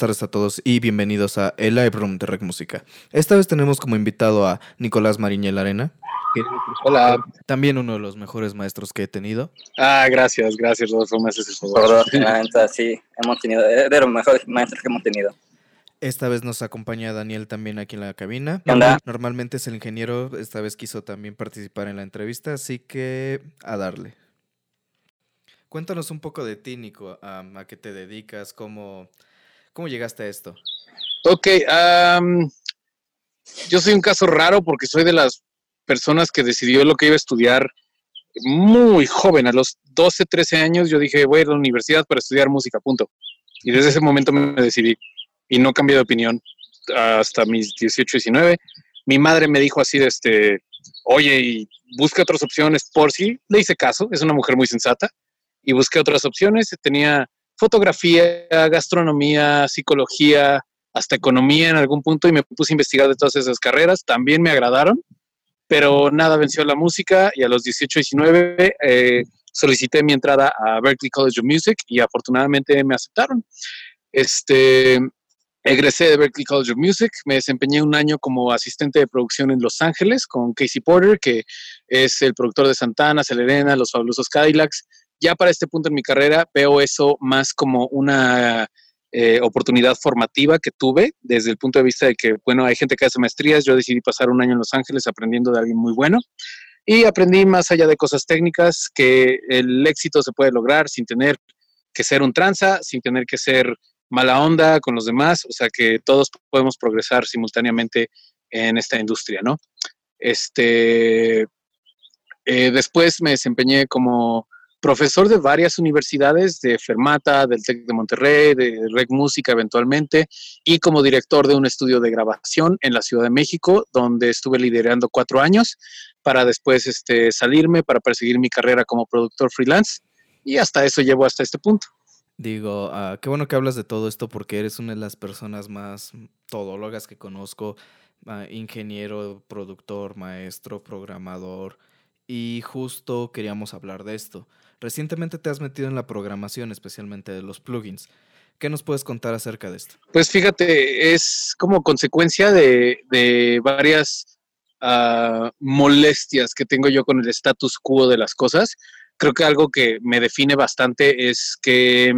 Buenas tardes a todos y bienvenidos a El Live Room de Rec Música. Esta vez tenemos como invitado a Nicolás Mariñel Arena. Hola. También uno de los mejores maestros que he tenido. Ah, gracias, gracias, Rodolfo, me haces el favor. Sí, hemos tenido, eh, de los mejores maestros que hemos tenido. Esta vez nos acompaña Daniel también aquí en la cabina. ¿Qué onda? Normalmente es el ingeniero, esta vez quiso también participar en la entrevista, así que a darle. Cuéntanos un poco de ti, Nico, a qué te dedicas, cómo, cómo llegaste a esto. Ok, am, yo soy un caso raro porque soy de las personas que decidió lo que iba a estudiar muy joven, a los 12, 13 años, yo dije, voy a ir a la universidad para estudiar música, punto. Y desde ese momento me decidí y no cambié de opinión hasta mis 18, 19. Mi madre me dijo así de este, oye, y busca otras opciones por si. Le hice caso, es una mujer muy sensata y busqué otras opciones. Tenía fotografía, gastronomía, psicología, hasta economía en algún punto y me puse a investigar de todas esas carreras. También me agradaron, pero nada venció la música y a los 18, 19 eh, solicité mi entrada a Berklee College of Music y afortunadamente me aceptaron. Este, egresé de Berklee College of Music, me desempeñé un año como asistente de producción en Los Ángeles con Casey Porter, que es el productor de Santana, Celerena, Los Fabulosos Cadillacs. Ya para este punto en mi carrera veo eso más como una eh, oportunidad formativa que tuve desde el punto de vista de que, bueno, hay gente que hace maestrías, yo decidí pasar un año en Los Ángeles aprendiendo de alguien muy bueno y aprendí más allá de cosas técnicas que el éxito se puede lograr sin tener que ser un tranza, sin tener que ser mala onda con los demás, o sea que todos podemos progresar simultáneamente en esta industria, ¿no? Este, eh, después me desempeñé como profesor de varias universidades, de Fermata, del TEC de Monterrey, de Rec Música eventualmente, y como director de un estudio de grabación en la Ciudad de México, donde estuve liderando cuatro años para después este, salirme, para perseguir mi carrera como productor freelance, y hasta eso llevo hasta este punto. Digo, ah, qué bueno que hablas de todo esto porque eres una de las personas más todólogas que conozco, ah, ingeniero, productor, maestro, programador, y justo queríamos hablar de esto. Recientemente te has metido en la programación, especialmente de los plugins. ¿Qué nos puedes contar acerca de esto? Pues fíjate, es como consecuencia de, de varias ah, molestias que tengo yo con el status quo de las cosas. Creo que algo que me define bastante es que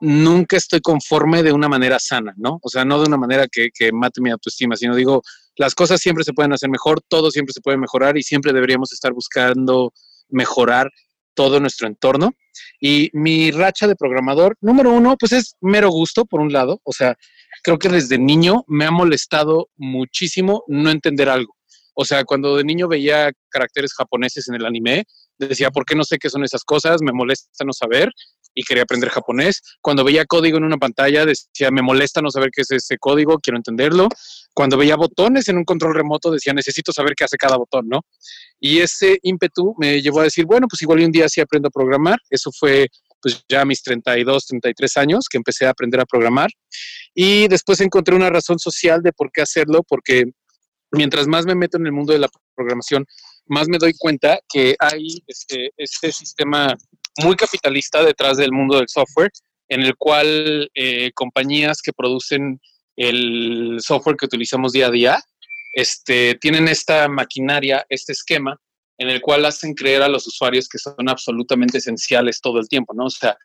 nunca estoy conforme de una manera sana, ¿no? O sea, no de una manera que, que mate mi autoestima, sino digo, las cosas siempre se pueden hacer mejor, todo siempre se puede mejorar y siempre deberíamos estar buscando mejorar todo nuestro entorno. Y mi racha de programador, número uno, pues es mero gusto, por un lado. O sea, creo que desde niño me ha molestado muchísimo no entender algo. O sea, cuando de niño veía caracteres japoneses en el anime, decía, ¿por qué no sé qué son esas cosas? Me molesta no saber y quería aprender japonés. Cuando veía código en una pantalla, decía, me molesta no saber qué es ese código, quiero entenderlo. Cuando veía botones en un control remoto, decía, necesito saber qué hace cada botón, ¿no? Y ese ímpetu me llevó a decir, bueno, pues igual un día sí aprendo a programar. Eso fue pues ya a mis 32, 33 años que empecé a aprender a programar. Y después encontré una razón social de por qué hacerlo, porque mientras más me meto en el mundo de la programación, más me doy cuenta que hay este, este sistema muy capitalista detrás del mundo del software, en el cual eh, compañías que producen el software que utilizamos día a día, este, tienen esta maquinaria, este esquema, en el cual hacen creer a los usuarios que son absolutamente esenciales todo el tiempo, ¿no? O sea,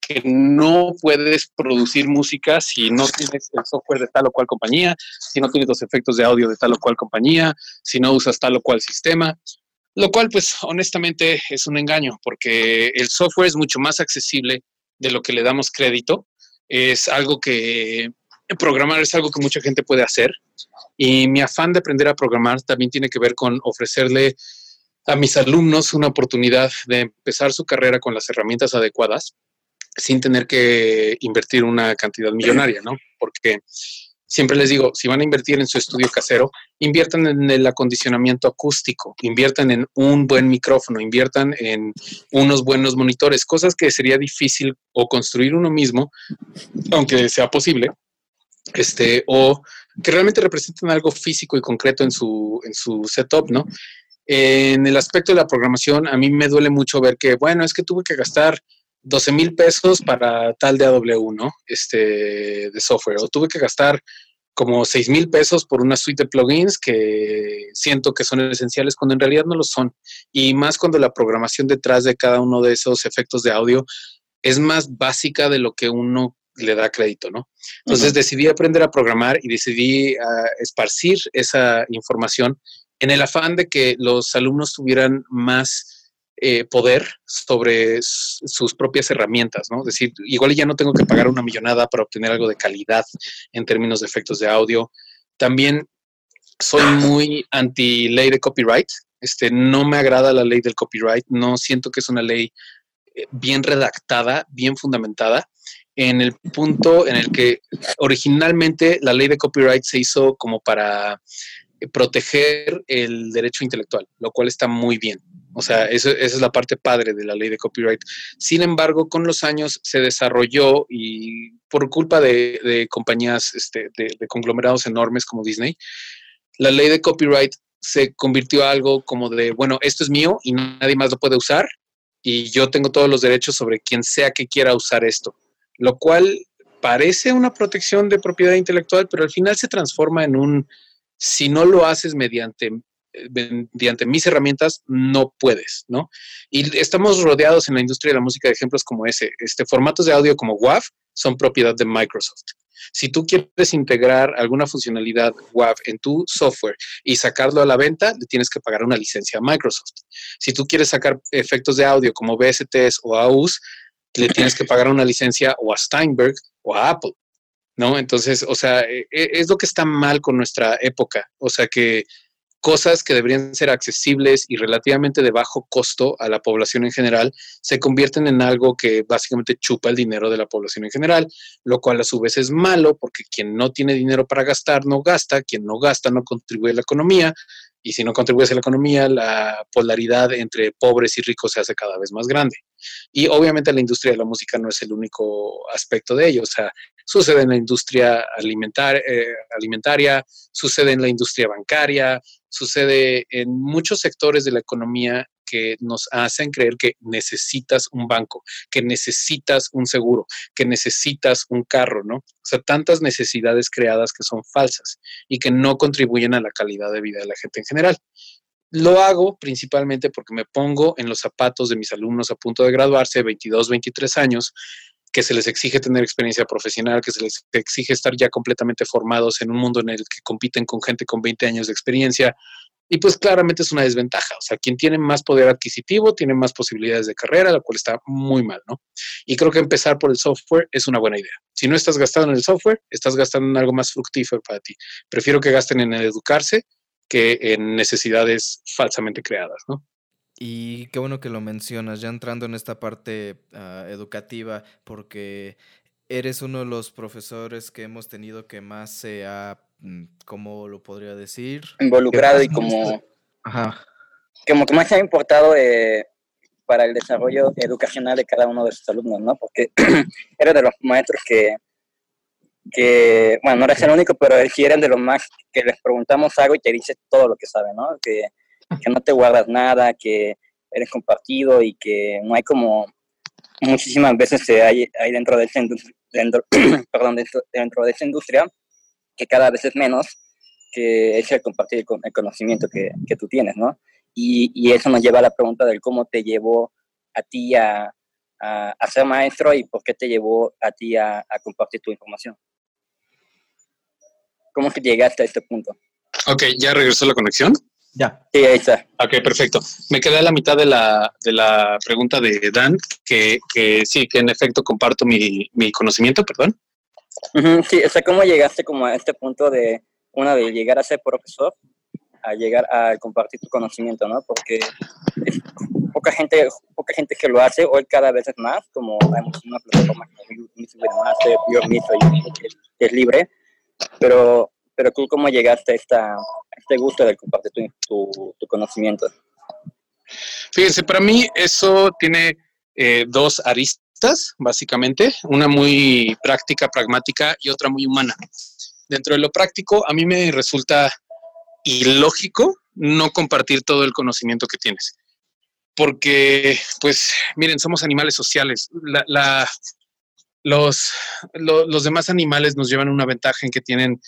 que no puedes producir música si no tienes el software de tal o cual compañía, si no tienes los efectos de audio de tal o cual compañía, si no usas tal o cual sistema. Lo cual, pues, honestamente es un engaño, porque el software es mucho más accesible de lo que le damos crédito. Es algo que programar es algo que mucha gente puede hacer. Y mi afán de aprender a programar también tiene que ver con ofrecerle a mis alumnos una oportunidad de empezar su carrera con las herramientas adecuadas sin tener que invertir una cantidad millonaria, ¿no? Porque siempre les digo, si van a invertir en su estudio casero, inviertan en el acondicionamiento acústico, inviertan en un buen micrófono, inviertan en unos buenos monitores, cosas que sería difícil o construir uno mismo, aunque sea posible, este, o que realmente representen algo físico y concreto en su, en su setup, ¿no? En el aspecto de la programación, a mí me duele mucho ver que, bueno, es que tuve que gastar 12 mil pesos para tal de AW, ¿no? Este, de software. O tuve que gastar como 6 mil pesos por una suite de plugins que siento que son esenciales cuando en realidad no lo son. Y más cuando la programación detrás de cada uno de esos efectos de audio es más básica de lo que uno le da crédito, ¿no? Entonces decidí aprender a programar y decidí ah, esparcir esa información en el afán de que los alumnos tuvieran más eh, poder sobre sus propias herramientas, ¿no? Es decir, igual ya no tengo que pagar una millonada para obtener algo de calidad en términos de efectos de audio. También soy muy anti ley de copyright. Este, no me agrada la ley del copyright. No siento que es una ley eh, bien redactada, bien fundamentada en el punto en el que originalmente la ley de copyright se hizo como para eh, proteger el derecho intelectual, lo cual está muy bien. O sea, esa es la parte padre de la ley de copyright. Sin embargo, con los años se desarrolló y por culpa de, compañías, este, de, de, conglomerados enormes como Disney, la ley de copyright se convirtió a algo como de, bueno, esto es mío y nadie más lo puede usar y yo tengo todos los derechos sobre quien sea que quiera usar esto lo cual parece una protección de propiedad intelectual, pero al final se transforma en un, si no lo haces mediante, mediante mis herramientas, no puedes, ¿no? Y estamos rodeados en la industria de la música de ejemplos como ese. Este, formatos de audio como WAV son propiedad de Microsoft. Si tú quieres integrar alguna funcionalidad WAV en tu software y sacarlo a la venta, le tienes que pagar una licencia a Microsoft. Si tú quieres sacar efectos de audio como VSTs o AUS, le tienes que pagar una licencia o a Steinberg o a Apple, ¿no? Entonces, o sea, e, e, es lo que está mal con nuestra época, o sea que cosas que deberían ser accesibles y relativamente de bajo costo a la población en general se convierten en algo que básicamente chupa el dinero de la población en general, lo cual a su vez es malo porque quien no tiene dinero para gastar no gasta, quien no gasta no contribuye a la economía, y si no contribuyes a la economía, la polaridad entre pobres y ricos se hace cada vez más grande. Y obviamente la industria de la música no es el único aspecto de ello. O sea, sucede en la industria alimentar, eh, alimentaria, sucede en la industria bancaria, sucede en muchos sectores de la economía que nos hacen creer que necesitas un banco, que necesitas un seguro, que necesitas un carro, ¿no? O sea, tantas necesidades creadas que son falsas y que no contribuyen a la calidad de vida de la gente en general. Lo hago principalmente porque me pongo en los zapatos de mis alumnos a punto de graduarse, 22, 23 años, que se les exige tener experiencia profesional, que se les exige estar ya completamente formados en un mundo en el que compiten con gente con 20 años de experiencia, y pues claramente es una desventaja. O sea, quien tiene más poder adquisitivo tiene más posibilidades de carrera, lo cual está muy mal, ¿no? Y creo que empezar por el software es una buena idea. Si no estás gastando en el software, estás gastando en algo más fructífero para ti. Prefiero que gasten en educarse que en necesidades falsamente creadas, ¿no? Y qué bueno que lo mencionas, ya entrando en esta parte ah, educativa, porque eres uno de los profesores que hemos tenido que más se ha Mm, ¿cómo lo podría decir? Involucrado y como, Ajá. como que más se ha importado eh, para el desarrollo educacional de cada uno de sus alumnos, ¿no? Porque era de los maestros que, que, bueno, no eres el único, pero él sí eran de los más que les preguntamos algo y te dice todo lo que sabe, ¿no? Que, que no te guardas nada, que eres compartido y que no hay como muchísimas veces hay, hay dentro de esta perdón, dentro, de industria que cada vez es menos, que es el compartir el conocimiento que, que tú tienes, ¿no? Y, y, eso nos lleva a la pregunta del cómo te llevó a ti a, a, ser maestro y por qué te llevó a ti a, compartir tu información. ¿Cómo que llegaste a este punto? Ok, ¿ya regresó la conexión? Ya. Sí, ahí está. Ok, perfecto. Me quedé a la mitad de la, de la pregunta de Dan, que, que sí, que en efecto comparto mi, mi conocimiento, perdón. Sí, o sea, ¿cómo llegaste como a este punto de, una, de llegar a ser profesor, a llegar a compartir tu conocimiento, ¿no? Porque poca gente, poca gente que lo hace, hoy cada vez es más, como hay una plataforma como Master, que, es libre, pero, pero tú cómo llegaste a, esta, este gusto de compartir tu, tu, conocimiento. Fíjense, para mí eso tiene eh, dos aristas básicamente, una muy práctica, pragmática y otra muy humana. Dentro de lo práctico, a mí me resulta ilógico no compartir todo el conocimiento que tienes. porque, pues, miren, somos animales sociales. La, los, los demás animales nos llevan una ventaja en que tienen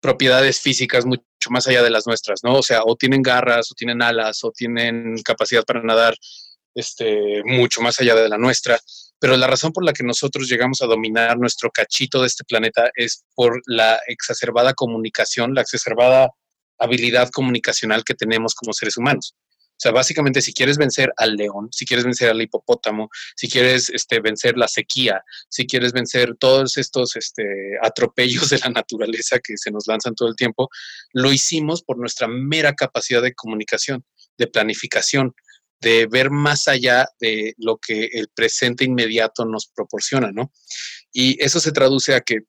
propiedades físicas mucho más allá de las nuestras, ¿no? O sea, o tienen garras, o tienen alas, o tienen capacidad para nadar, este, mucho más allá de la nuestra. Pero la razón por la que nosotros llegamos a dominar nuestro cachito de este planeta es por la exacerbada comunicación, la exacerbada habilidad comunicacional que tenemos como seres humanos. O sea, básicamente, si quieres vencer al león, si quieres vencer al hipopótamo, si quieres este, vencer la sequía, si quieres vencer todos estos este, atropellos de la naturaleza que se nos lanzan todo el tiempo, lo hicimos por nuestra mera capacidad de comunicación, de planificación, de ver más allá de lo que el presente inmediato nos proporciona, ¿no? Y eso se traduce a que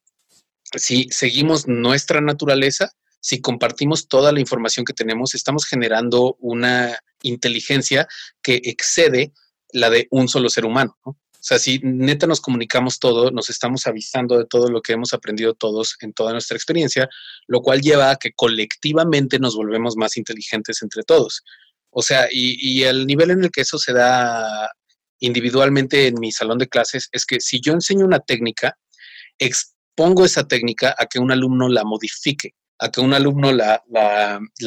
si seguimos nuestra naturaleza, si compartimos toda la información que tenemos, estamos generando una inteligencia que excede la de un solo ser humano. O sea, si neta nos comunicamos todo, nos estamos avisando de todo lo que hemos aprendido todos en toda nuestra experiencia, lo cual lleva a que colectivamente nos volvemos más inteligentes entre todos. O sea, y, y el nivel en el que eso se da individualmente en mi salón de clases es que si yo enseño una técnica, expongo esa técnica a que un alumno la modifique a que un alumno la,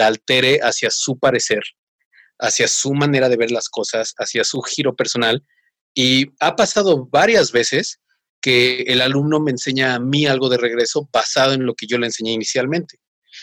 altere hacia su parecer, hacia su manera de ver las cosas, hacia su giro personal. Y ha pasado varias veces que el alumno me enseña a mí algo de regreso basado en lo que yo le enseñé inicialmente.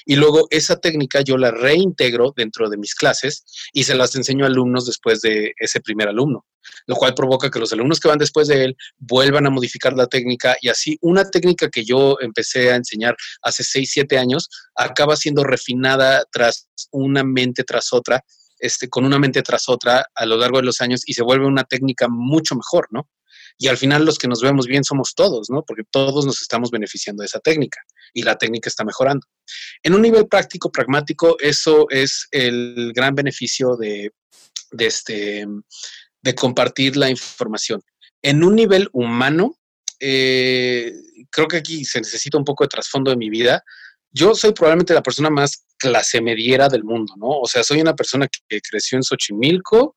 Y luego esa técnica yo la reintegro dentro de mis clases y se las enseño a alumnos después de ese primer alumno, lo cual provoca que los alumnos que van después de él vuelvan a modificar la técnica y así una técnica que yo empecé a enseñar hace 6, 7 años acaba siendo refinada tras una mente tras otra, este, con una mente tras otra a lo largo de los años y se vuelve una técnica mucho mejor, ¿no? Y al final los que nos vemos bien somos todos, ¿no? Porque todos nos estamos beneficiando de esa técnica y la técnica está mejorando. En un nivel práctico, pragmático, eso es el gran beneficio de, este, de compartir la información. En un nivel humano, eh, creo que aquí se necesita un poco de trasfondo de mi vida. Yo soy probablemente la persona más clase mediera del mundo, ¿no? O sea, soy una persona que creció en Xochimilco,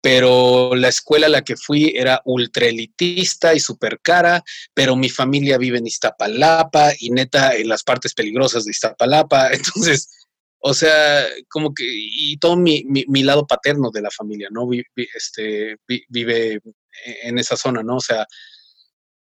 pero la escuela a la que fui era ultra elitista y súper cara, pero mi familia vive en Iztapalapa y neta en las partes peligrosas de Iztapalapa. Entonces, o sea, como que, y todo mi, mi, lado paterno de la familia, ¿no? este, vive en esa zona, ¿no? O sea,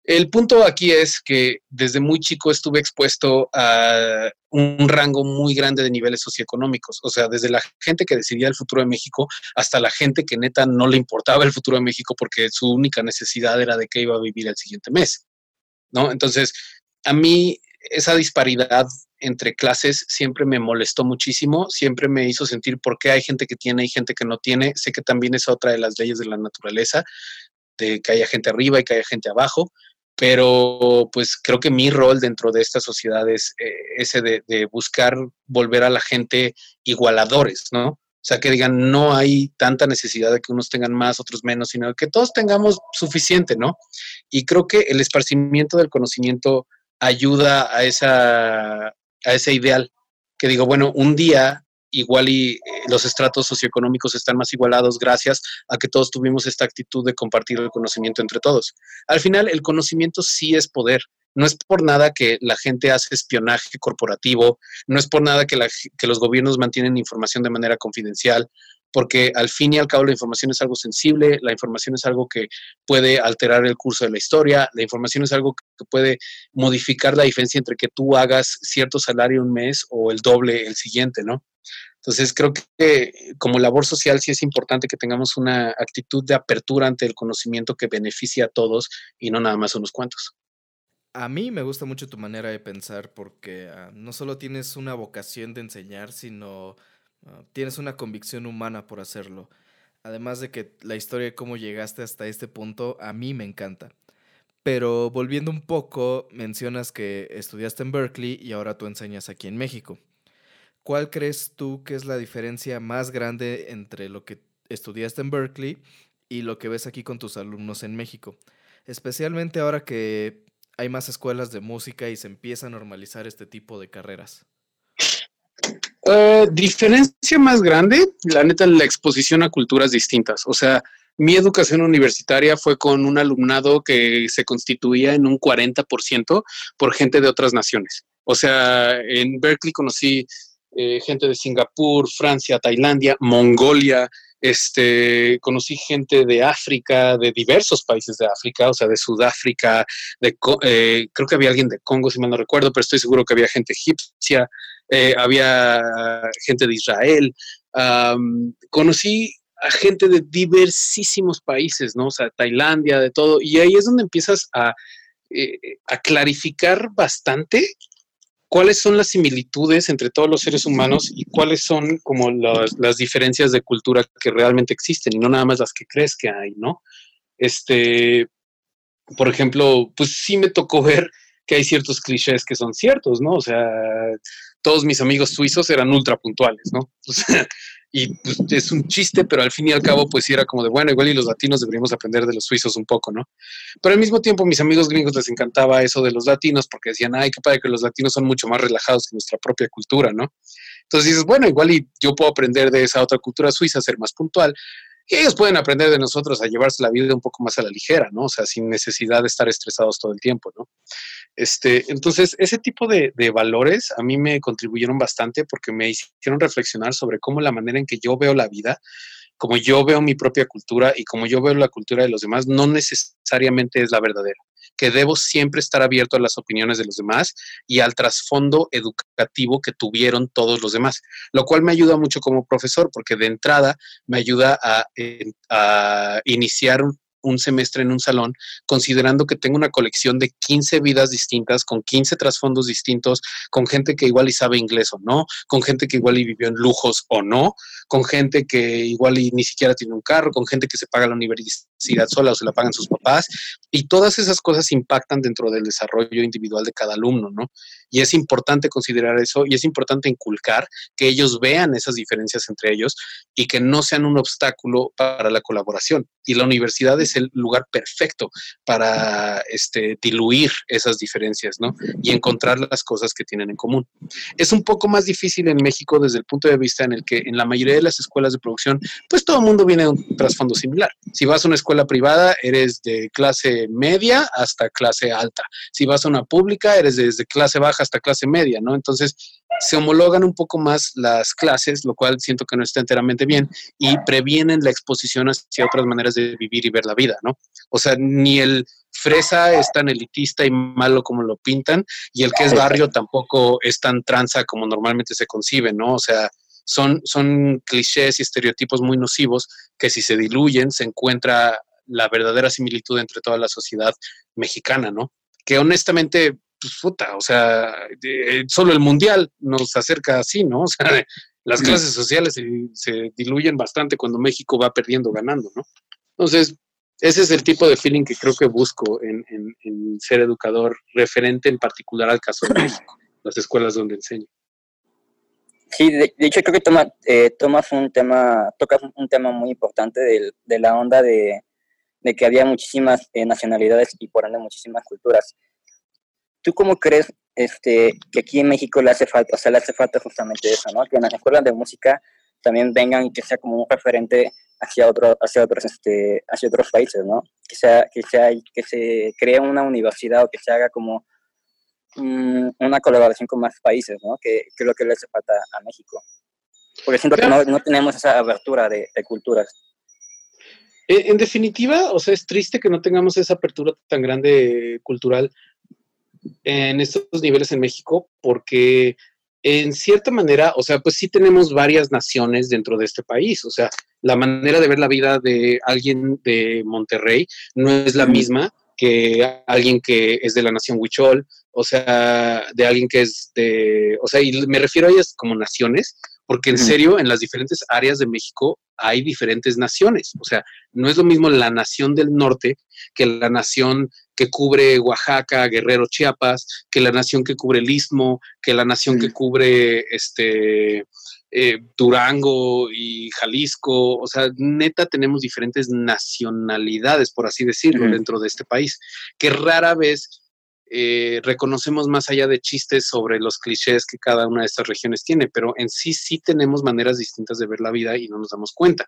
el punto aquí es que desde muy chico estuve expuesto a un rango muy grande de niveles socioeconómicos, o sea, desde la gente que decidía el futuro de México hasta la gente que neta no le importaba el futuro de México porque su única necesidad era de qué iba a vivir el siguiente mes, ¿no? Entonces, a mí esa disparidad entre clases siempre me molestó muchísimo, siempre me hizo sentir por qué hay gente que tiene y gente que no tiene. Sé que también es otra de las leyes de la naturaleza, de que haya gente arriba y que haya gente abajo, pero pues creo que mi rol dentro de esta sociedad es eh, ese de, buscar volver a la gente igualadores, ¿no? O sea, que digan, no hay tanta necesidad de que unos tengan más, otros menos, sino que todos tengamos suficiente, ¿no? Y creo que el esparcimiento del conocimiento ayuda a, esa, a ese ideal, que digo, bueno, un día igual y eh, los estratos socioeconómicos están más igualados gracias a que todos tuvimos esta actitud de compartir el conocimiento entre todos. Al final, el conocimiento sí es poder. No es por nada que la gente hace espionaje corporativo, no es por nada que, que los gobiernos mantienen información de manera confidencial, porque al fin y al cabo la información es algo sensible, la información es algo que puede alterar el curso de la historia, la información es algo que puede modificar la diferencia entre que tú hagas cierto salario un mes o el doble el siguiente, ¿no? Entonces creo que como labor social sí es importante que tengamos una actitud de apertura ante el conocimiento que beneficie a todos y no nada más a unos cuantos. A mí me gusta mucho tu manera de pensar porque ah, no solo tienes una vocación de enseñar, sino Ah, tienes una convicción humana por hacerlo. Además de que la historia de cómo llegaste hasta este punto a mí me encanta. Pero volviendo un poco, mencionas que estudiaste en Berkeley y ahora tú enseñas aquí en México. ¿Cuál crees tú que es la diferencia más grande entre lo que estudiaste en Berkeley y lo que ves aquí con tus alumnos en México? Especialmente ahora que hay más escuelas de música y se empieza a normalizar este tipo de carreras. Eh, diferencia más grande, la neta, la exposición a culturas distintas. O sea, mi educación universitaria fue con un alumnado que se constituía en un 40% por gente de otras naciones. O sea, en Berkeley conocí eh, gente de Singapur, Francia, Tailandia, Mongolia, este, conocí gente de África, de diversos países de África, o sea, de Sudáfrica, de, eh, creo que había alguien de Congo, si mal no recuerdo, pero estoy seguro que había gente egipcia, eh, había gente de Israel. conocí a gente de diversísimos países, ¿no? O sea, Tailandia, de todo. Y ahí es donde empiezas a, eh, a clarificar bastante cuáles son las similitudes entre todos los seres humanos y cuáles son como las, diferencias de cultura que realmente existen y no nada más las que crees que hay, ¿no? Este, por ejemplo, pues sí me tocó ver que hay ciertos clichés que son ciertos, ¿no? O sea, todos mis amigos suizos eran ultra puntuales, ¿no? O sea, y pues, es un chiste, pero al fin y al cabo, pues sí era como de, bueno, igual y los latinos deberíamos aprender de los suizos un poco, ¿no? Pero al mismo tiempo, mis amigos gringos les encantaba eso de los latinos, porque decían, ay, qué padre que los latinos son mucho más relajados que nuestra propia cultura, ¿no? Entonces dices, bueno, igual y yo puedo aprender de esa otra cultura suiza, a ser más puntual, y ellos pueden aprender de nosotros a llevarse la vida un poco más a la ligera, ¿no? O sea, sin necesidad de estar estresados todo el tiempo, ¿no? Este, entonces, ese tipo de, valores a mí me contribuyeron bastante porque me hicieron reflexionar sobre cómo la manera en que yo veo la vida, como yo veo mi propia cultura y como yo veo la cultura de los demás, no necesariamente es la verdadera que debo siempre estar abierto a las opiniones de los demás y al trasfondo educativo que tuvieron todos los demás, lo cual me ayuda mucho como profesor porque de entrada me ayuda a, a iniciar un, semestre en un salón, considerando que tengo una colección de 15 vidas distintas, con 15 trasfondos distintos, con gente que igual y sabe inglés o no, con gente que igual y vivió en lujos o no, con gente que igual y ni siquiera tiene un carro, con gente que se paga la universidad sola o se la pagan sus papás, y todas esas cosas impactan dentro del desarrollo individual de cada alumno, ¿no? Y es importante considerar eso y es importante inculcar que ellos vean esas diferencias entre ellos y que no sean un obstáculo para la colaboración. Y la universidad es el lugar perfecto para este, diluir esas diferencias, ¿no? Y encontrar las cosas que tienen en común. Es un poco más difícil en México desde el punto de vista en el que en la mayoría de las escuelas de producción, pues todo el mundo viene de un trasfondo similar. Si vas a una escuela privada, eres de clase media hasta clase alta. Si vas a una pública, eres desde clase baja hasta clase media, ¿no? Entonces, se homologan un poco más las clases, lo cual siento que no está enteramente bien, y previenen la exposición hacia otras maneras de vivir y ver la vida, ¿no? O sea, ni el fresa es tan elitista y malo como lo pintan, y el que es barrio tampoco es tan tranza como normalmente se concibe, ¿no? O sea, son, son clichés y estereotipos muy nocivos que si se diluyen se encuentra la verdadera similitud entre toda la sociedad mexicana, ¿no? Que honestamente pues puta, o sea, solo el mundial nos acerca así, ¿no? O sea, las clases sociales se, diluyen bastante cuando México va perdiendo, ganando, ¿no? Entonces, ese es el tipo de feeling que creo que busco en, ser educador referente en particular al caso de México, las escuelas donde enseño. Sí, de, hecho creo que toma, eh, tomas un tema, tocas un tema muy importante de, la onda de, que había muchísimas eh, nacionalidades y por ende muchísimas culturas. ¿Tú cómo crees este, que aquí en México le hace falta, o sea, le hace falta justamente eso, ¿no? Que en las escuelas de música también vengan y que sea como un referente hacia, otro, hacia, otros, este, hacia otros países, ¿no? Que, sea, que, sea, que se cree una universidad o que se haga como una colaboración con más países, ¿no? Que, que, es lo que le hace falta a México. Porque siento que no, no, tenemos esa abertura de, de culturas. En definitiva, o sea, es triste que no tengamos esa apertura tan grande cultural, en estos niveles en México porque en cierta manera, o sea, pues sí tenemos varias naciones dentro de este país, o sea, la manera de ver la vida de alguien de Monterrey no es la misma que alguien que es de la nación Huichol, o sea, de alguien que es de, o sea, y me refiero a ellas como naciones, porque en serio, en las diferentes áreas de México hay diferentes naciones. O sea, no es lo mismo la nación del norte que la nación que cubre Oaxaca, Guerrero, Chiapas, que la nación que cubre el Istmo, que la nación que cubre este eh, Durango y Jalisco. O sea, neta tenemos diferentes nacionalidades, por así decirlo, dentro de este país, que rara vez eh, reconocemos más allá de chistes sobre los clichés que cada una de estas regiones tiene, pero en sí sí tenemos maneras distintas de ver la vida y no nos damos cuenta.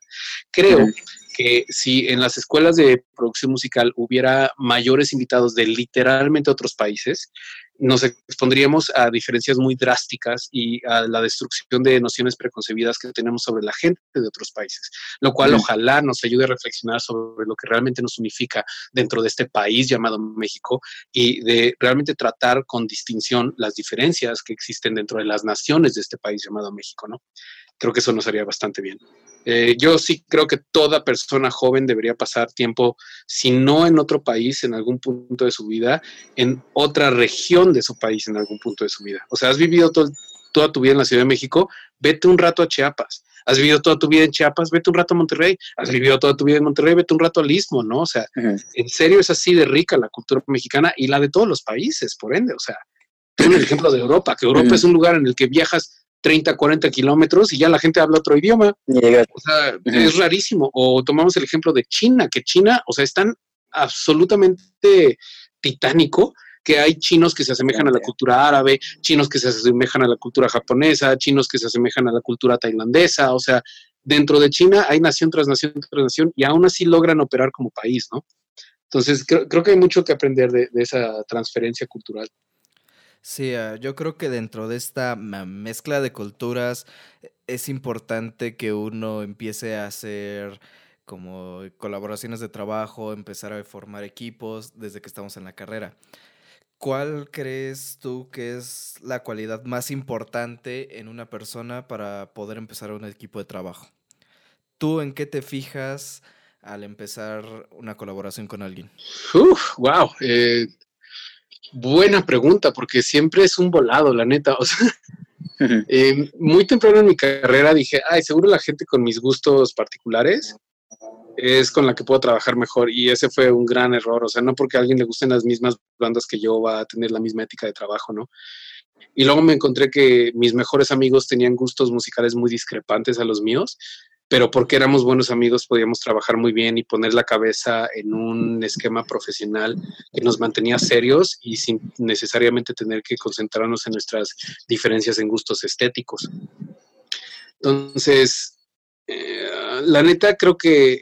Creo que si en las escuelas de producción musical hubiera mayores invitados de literalmente otros países, nos expondríamos a diferencias muy drásticas y a la destrucción de nociones preconcebidas que tenemos sobre la gente de otros países, lo cual ojalá nos ayude a reflexionar sobre lo que realmente nos unifica dentro de este país llamado México y de realmente tratar con distinción las diferencias que existen dentro de las naciones de este país llamado México, ¿no? Creo que eso nos haría bastante bien. Eh, yo sí creo que toda persona joven debería pasar tiempo, si no en otro país, en algún punto de su vida, en otra región de su país, en algún punto de su vida. O sea, has vivido toda tu vida en la Ciudad de México, vete un rato a Chiapas. Has vivido toda tu vida en Chiapas, vete un rato a Monterrey. Has vivido toda tu vida en Monterrey, vete un rato al Istmo, ¿no? O sea, en serio es así de rica la cultura mexicana y la de todos los países, por ende. O sea, tengo el ejemplo de Europa, que Europa es un lugar en el que viajas 30, 40 kilómetros y ya la gente habla otro idioma. O sea, es rarísimo. O tomamos el ejemplo de China, que China, o sea, es tan absolutamente titánico que hay chinos que se asemejan a la cultura árabe, chinos que se asemejan a la cultura japonesa, chinos que se asemejan a la cultura tailandesa, o sea, dentro de China hay nación tras nación tras nación y aún así logran operar como país, ¿no? Entonces, creo, que hay mucho que aprender de esa transferencia cultural. Sí, ah, yo creo que dentro de esta mezcla de culturas e, es importante que uno empiece a hacer como colaboraciones de trabajo, empezar a formar equipos desde que estamos en la carrera. ¿Cuál crees tú que es la cualidad más importante en una persona para poder empezar un equipo de trabajo? ¿Tú en qué te fijas al empezar una colaboración con alguien? Uf, wow. Buena pregunta, porque siempre es un volado, la neta. O sea, eh, muy temprano en mi carrera dije, ay, seguro la gente con mis gustos particulares es con la que puedo trabajar mejor. Y ese fue un gran error. O sea, no porque a alguien le gusten las mismas bandas que yo va a tener la misma ética de trabajo, ¿no? Y luego me encontré que mis mejores amigos tenían gustos musicales muy discrepantes a los míos pero porque éramos buenos amigos podíamos trabajar muy bien y poner la cabeza en un esquema profesional que nos mantenía serios y sin necesariamente tener que concentrarnos en nuestras diferencias en gustos estéticos. Entonces, eh, la neta creo que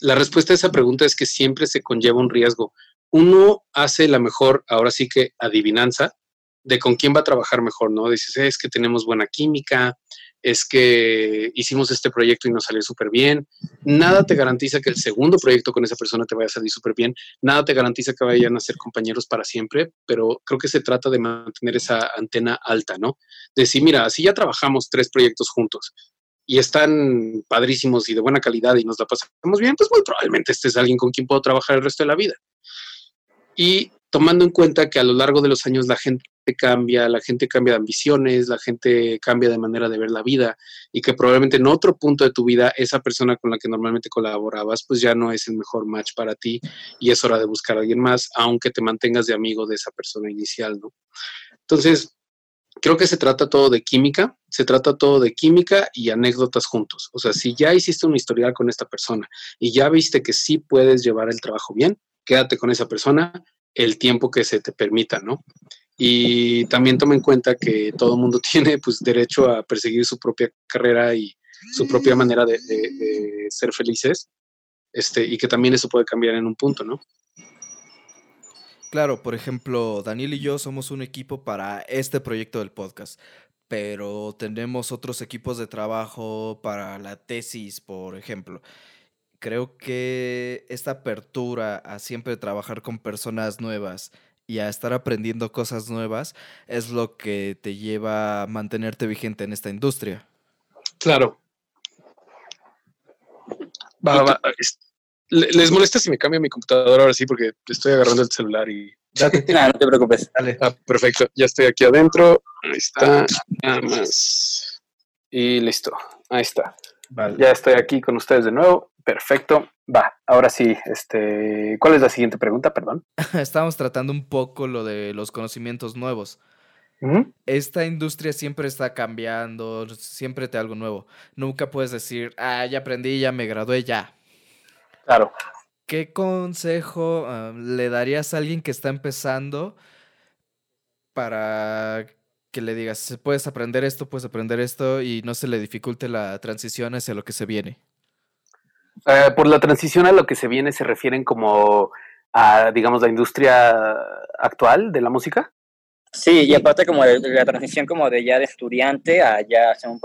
la respuesta a esa pregunta es que siempre se conlleva un riesgo. Uno hace la mejor, ahora sí que adivinanza, de con quién va a trabajar mejor, ¿no? Dices, es que tenemos buena química, es que hicimos este proyecto y nos salió súper bien. Nada te garantiza que el segundo proyecto con esa persona te vaya a salir súper bien. Nada te garantiza que vayan a ser compañeros para siempre, pero creo que se trata de mantener esa antena alta, ¿no? De decir, mira, si ya trabajamos tres proyectos juntos y están padrísimos y de buena calidad y nos la pasamos bien, pues muy probablemente este es alguien con quien puedo trabajar el resto de la vida. Y tomando en cuenta que a lo largo de los años la gente cambia, la gente cambia de ambiciones, la gente cambia de manera de ver la vida y que probablemente en otro punto de tu vida esa persona con la que normalmente colaborabas pues ya no es el mejor match para ti y es hora de buscar a alguien más, aunque te mantengas de amigo de esa persona inicial, ¿no? Entonces, creo que se trata todo de química, se trata todo de química y anécdotas juntos. O sea, si ya hiciste un historial con esta persona y ya viste que sí puedes llevar el trabajo bien, quédate con esa persona el tiempo que se te permita, ¿no? Y también toma en cuenta que todo el mundo tiene pues derecho a perseguir su propia carrera y su propia manera de, ser felices, este, y que también eso puede cambiar en un punto, ¿no? Claro, por ejemplo, Daniel y yo somos un equipo para este proyecto del podcast, pero tenemos otros equipos de trabajo para la tesis, por ejemplo. Creo que esta apertura a siempre trabajar con personas nuevas y a estar aprendiendo cosas nuevas es lo que te lleva a mantenerte vigente en esta industria. Claro. ¿Les molesta si me cambio mi computadora ahora sí? Porque estoy agarrando el celular y... no, no te preocupes. Dale. Ah, perfecto. Ya estoy aquí adentro. Ahí está. Nada más. Y listo. Ahí está. Ya estoy aquí con ustedes de nuevo. Perfecto. Va, ahora sí, este, ¿cuál es la siguiente pregunta? Perdón. Estamos tratando un poco lo de los conocimientos nuevos. Esta industria siempre está cambiando, siempre te algo nuevo. Nunca puedes decir, ah, ya aprendí, ya me gradué, ya. Claro. ¿Qué consejo ah, le darías a alguien que está empezando para que le digas, puedes aprender esto, puedes aprender esto y no se le dificulte la transición hacia lo que se viene? Eh, por la transición a lo que se viene se refieren como a, digamos, la industria actual de la música. Sí, y aparte como de, la transición como de ya de estudiante a ya ser un,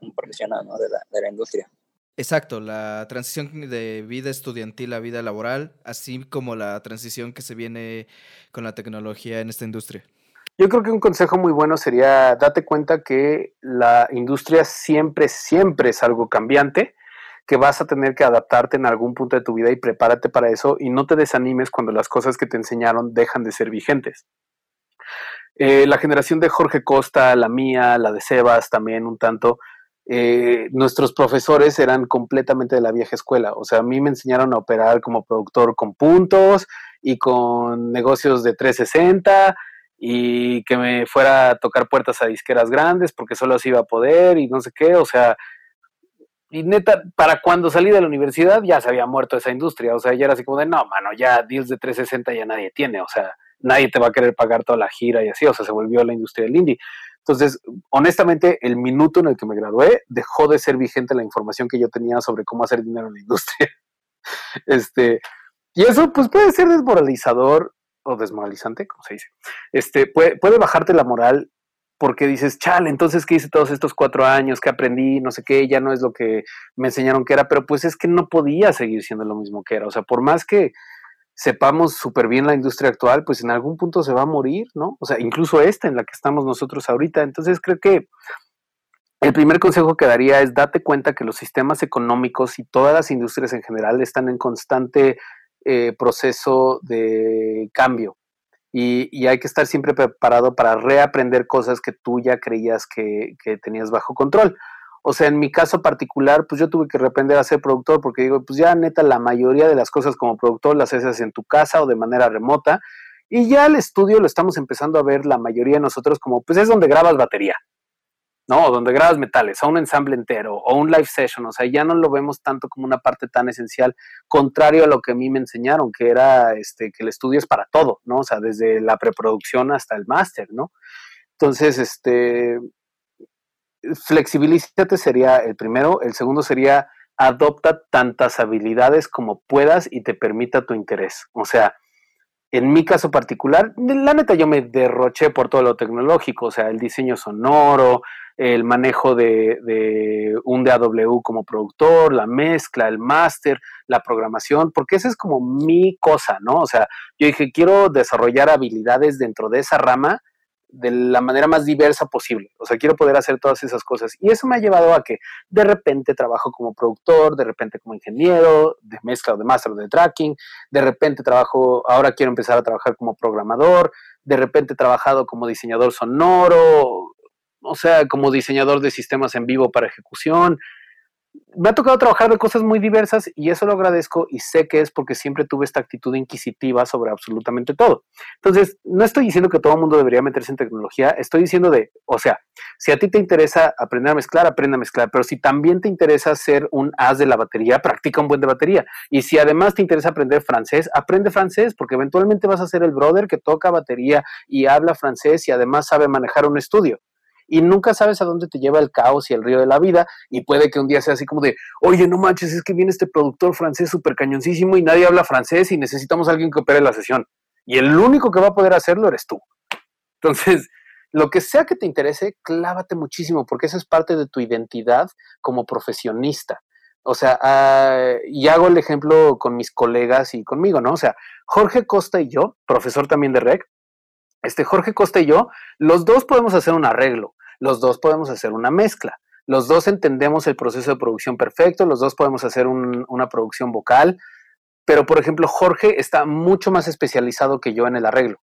un profesional ¿no? de, la, de la industria. Exacto, la transición de vida estudiantil a vida laboral, así como la transición que se viene con la tecnología en esta industria. Yo creo que un consejo muy bueno sería date cuenta que la industria siempre, siempre es algo cambiante, que vas a tener que adaptarte en algún punto de tu vida y prepárate para eso y no te desanimes cuando las cosas que te enseñaron dejan de ser vigentes. Eh, la generación de Jorge Costa, la mía, la de Sebas también un tanto, eh, nuestros profesores eran completamente de la vieja escuela. O sea, a mí me enseñaron a operar como productor con puntos y con negocios de 360 y que me fuera a tocar puertas a disqueras grandes porque solo así iba a poder y no sé qué, o sea, y neta, para cuando salí de la universidad ya se había muerto esa industria, o sea, ya era así como de, no, mano, ya deals de 360 ya nadie tiene, o sea, nadie te va a querer pagar toda la gira y así, o sea, se volvió la industria del indie. Entonces, honestamente, el minuto en el que me gradué dejó de ser vigente la información que yo tenía sobre cómo hacer dinero en la industria. este, y eso pues puede ser desmoralizador o desmoralizante, como se dice, este, puede, puede bajarte la moral porque dices, chale, entonces, ¿qué hice todos estos cuatro años? ¿Qué aprendí? No sé qué, ya no es lo que me enseñaron que era, pero pues es que no podía seguir siendo lo mismo que era. O sea, por más que sepamos súper bien la industria actual, pues en algún punto se va a morir, ¿no? O sea, incluso esta en la que estamos nosotros ahorita. Entonces, creo que el primer consejo que daría es date cuenta que los sistemas económicos y todas las industrias en general están en constante eh, proceso de cambio y, hay que estar siempre preparado para reaprender cosas que tú ya creías que, tenías bajo control. O sea, en mi caso particular, pues yo tuve que reaprender a ser productor porque digo, pues ya neta, la mayoría de las cosas como productor las haces en tu casa o de manera remota. Y ya el estudio lo estamos empezando a ver la mayoría de nosotros como, pues es donde grabas batería. ¿No? Donde grabas metales, o un ensamble entero, o un live session, o sea, ya no lo vemos tanto como una parte tan esencial, contrario a lo que a mí me enseñaron, que era este, que el estudio es para todo, ¿no? O sea, desde la preproducción hasta el máster, ¿no? Entonces, este, flexibilízate sería el primero, el segundo sería adopta tantas habilidades como puedas y te permita tu interés, o sea, en mi caso particular, la neta yo me derroché por todo lo tecnológico, o sea, el diseño sonoro, el manejo de, un DAW como productor, la mezcla, el máster, la programación, porque esa es como mi cosa, ¿no? O sea, yo dije, quiero desarrollar habilidades dentro de esa rama de la manera más diversa posible. O sea, quiero poder hacer todas esas cosas. Y eso me ha llevado a que de repente trabajo como productor, de repente como ingeniero, de mezcla o de máster de tracking, de repente trabajo, ahora quiero empezar a trabajar como programador, de repente he trabajado como diseñador sonoro, o sea, como diseñador de sistemas en vivo para ejecución. Me ha tocado trabajar de cosas muy diversas y eso lo agradezco y sé que es porque siempre tuve esta actitud inquisitiva sobre absolutamente todo. Entonces, no estoy diciendo que todo el mundo debería meterse en tecnología, estoy diciendo de, o sea, si a ti te interesa aprender a mezclar, aprende a mezclar, pero si también te interesa ser un as de la batería, practica un buen de batería. Y si además te interesa aprender francés, aprende francés, porque eventualmente vas a ser el brother que toca batería y habla francés y además sabe manejar un estudio y nunca sabes a dónde te lleva el caos y el río de la vida y puede que un día sea así como de, oye, no manches, es que viene este productor francés súper cañoncísimo y nadie habla francés y necesitamos a alguien que opere la sesión. Y el único que va a poder hacerlo eres tú. Entonces, lo que sea que te interese, clávate muchísimo porque eso es parte de tu identidad como profesionista. O sea, ah, y hago el ejemplo con mis colegas y conmigo, ¿no? O sea, Jorge Costa y yo, profesor también de REC, este Jorge Costa y yo, los dos podemos hacer un arreglo, los dos podemos hacer una mezcla, los dos entendemos el proceso de producción perfecto, los dos podemos hacer una producción vocal, pero por ejemplo Jorge está mucho más especializado que yo en el arreglo.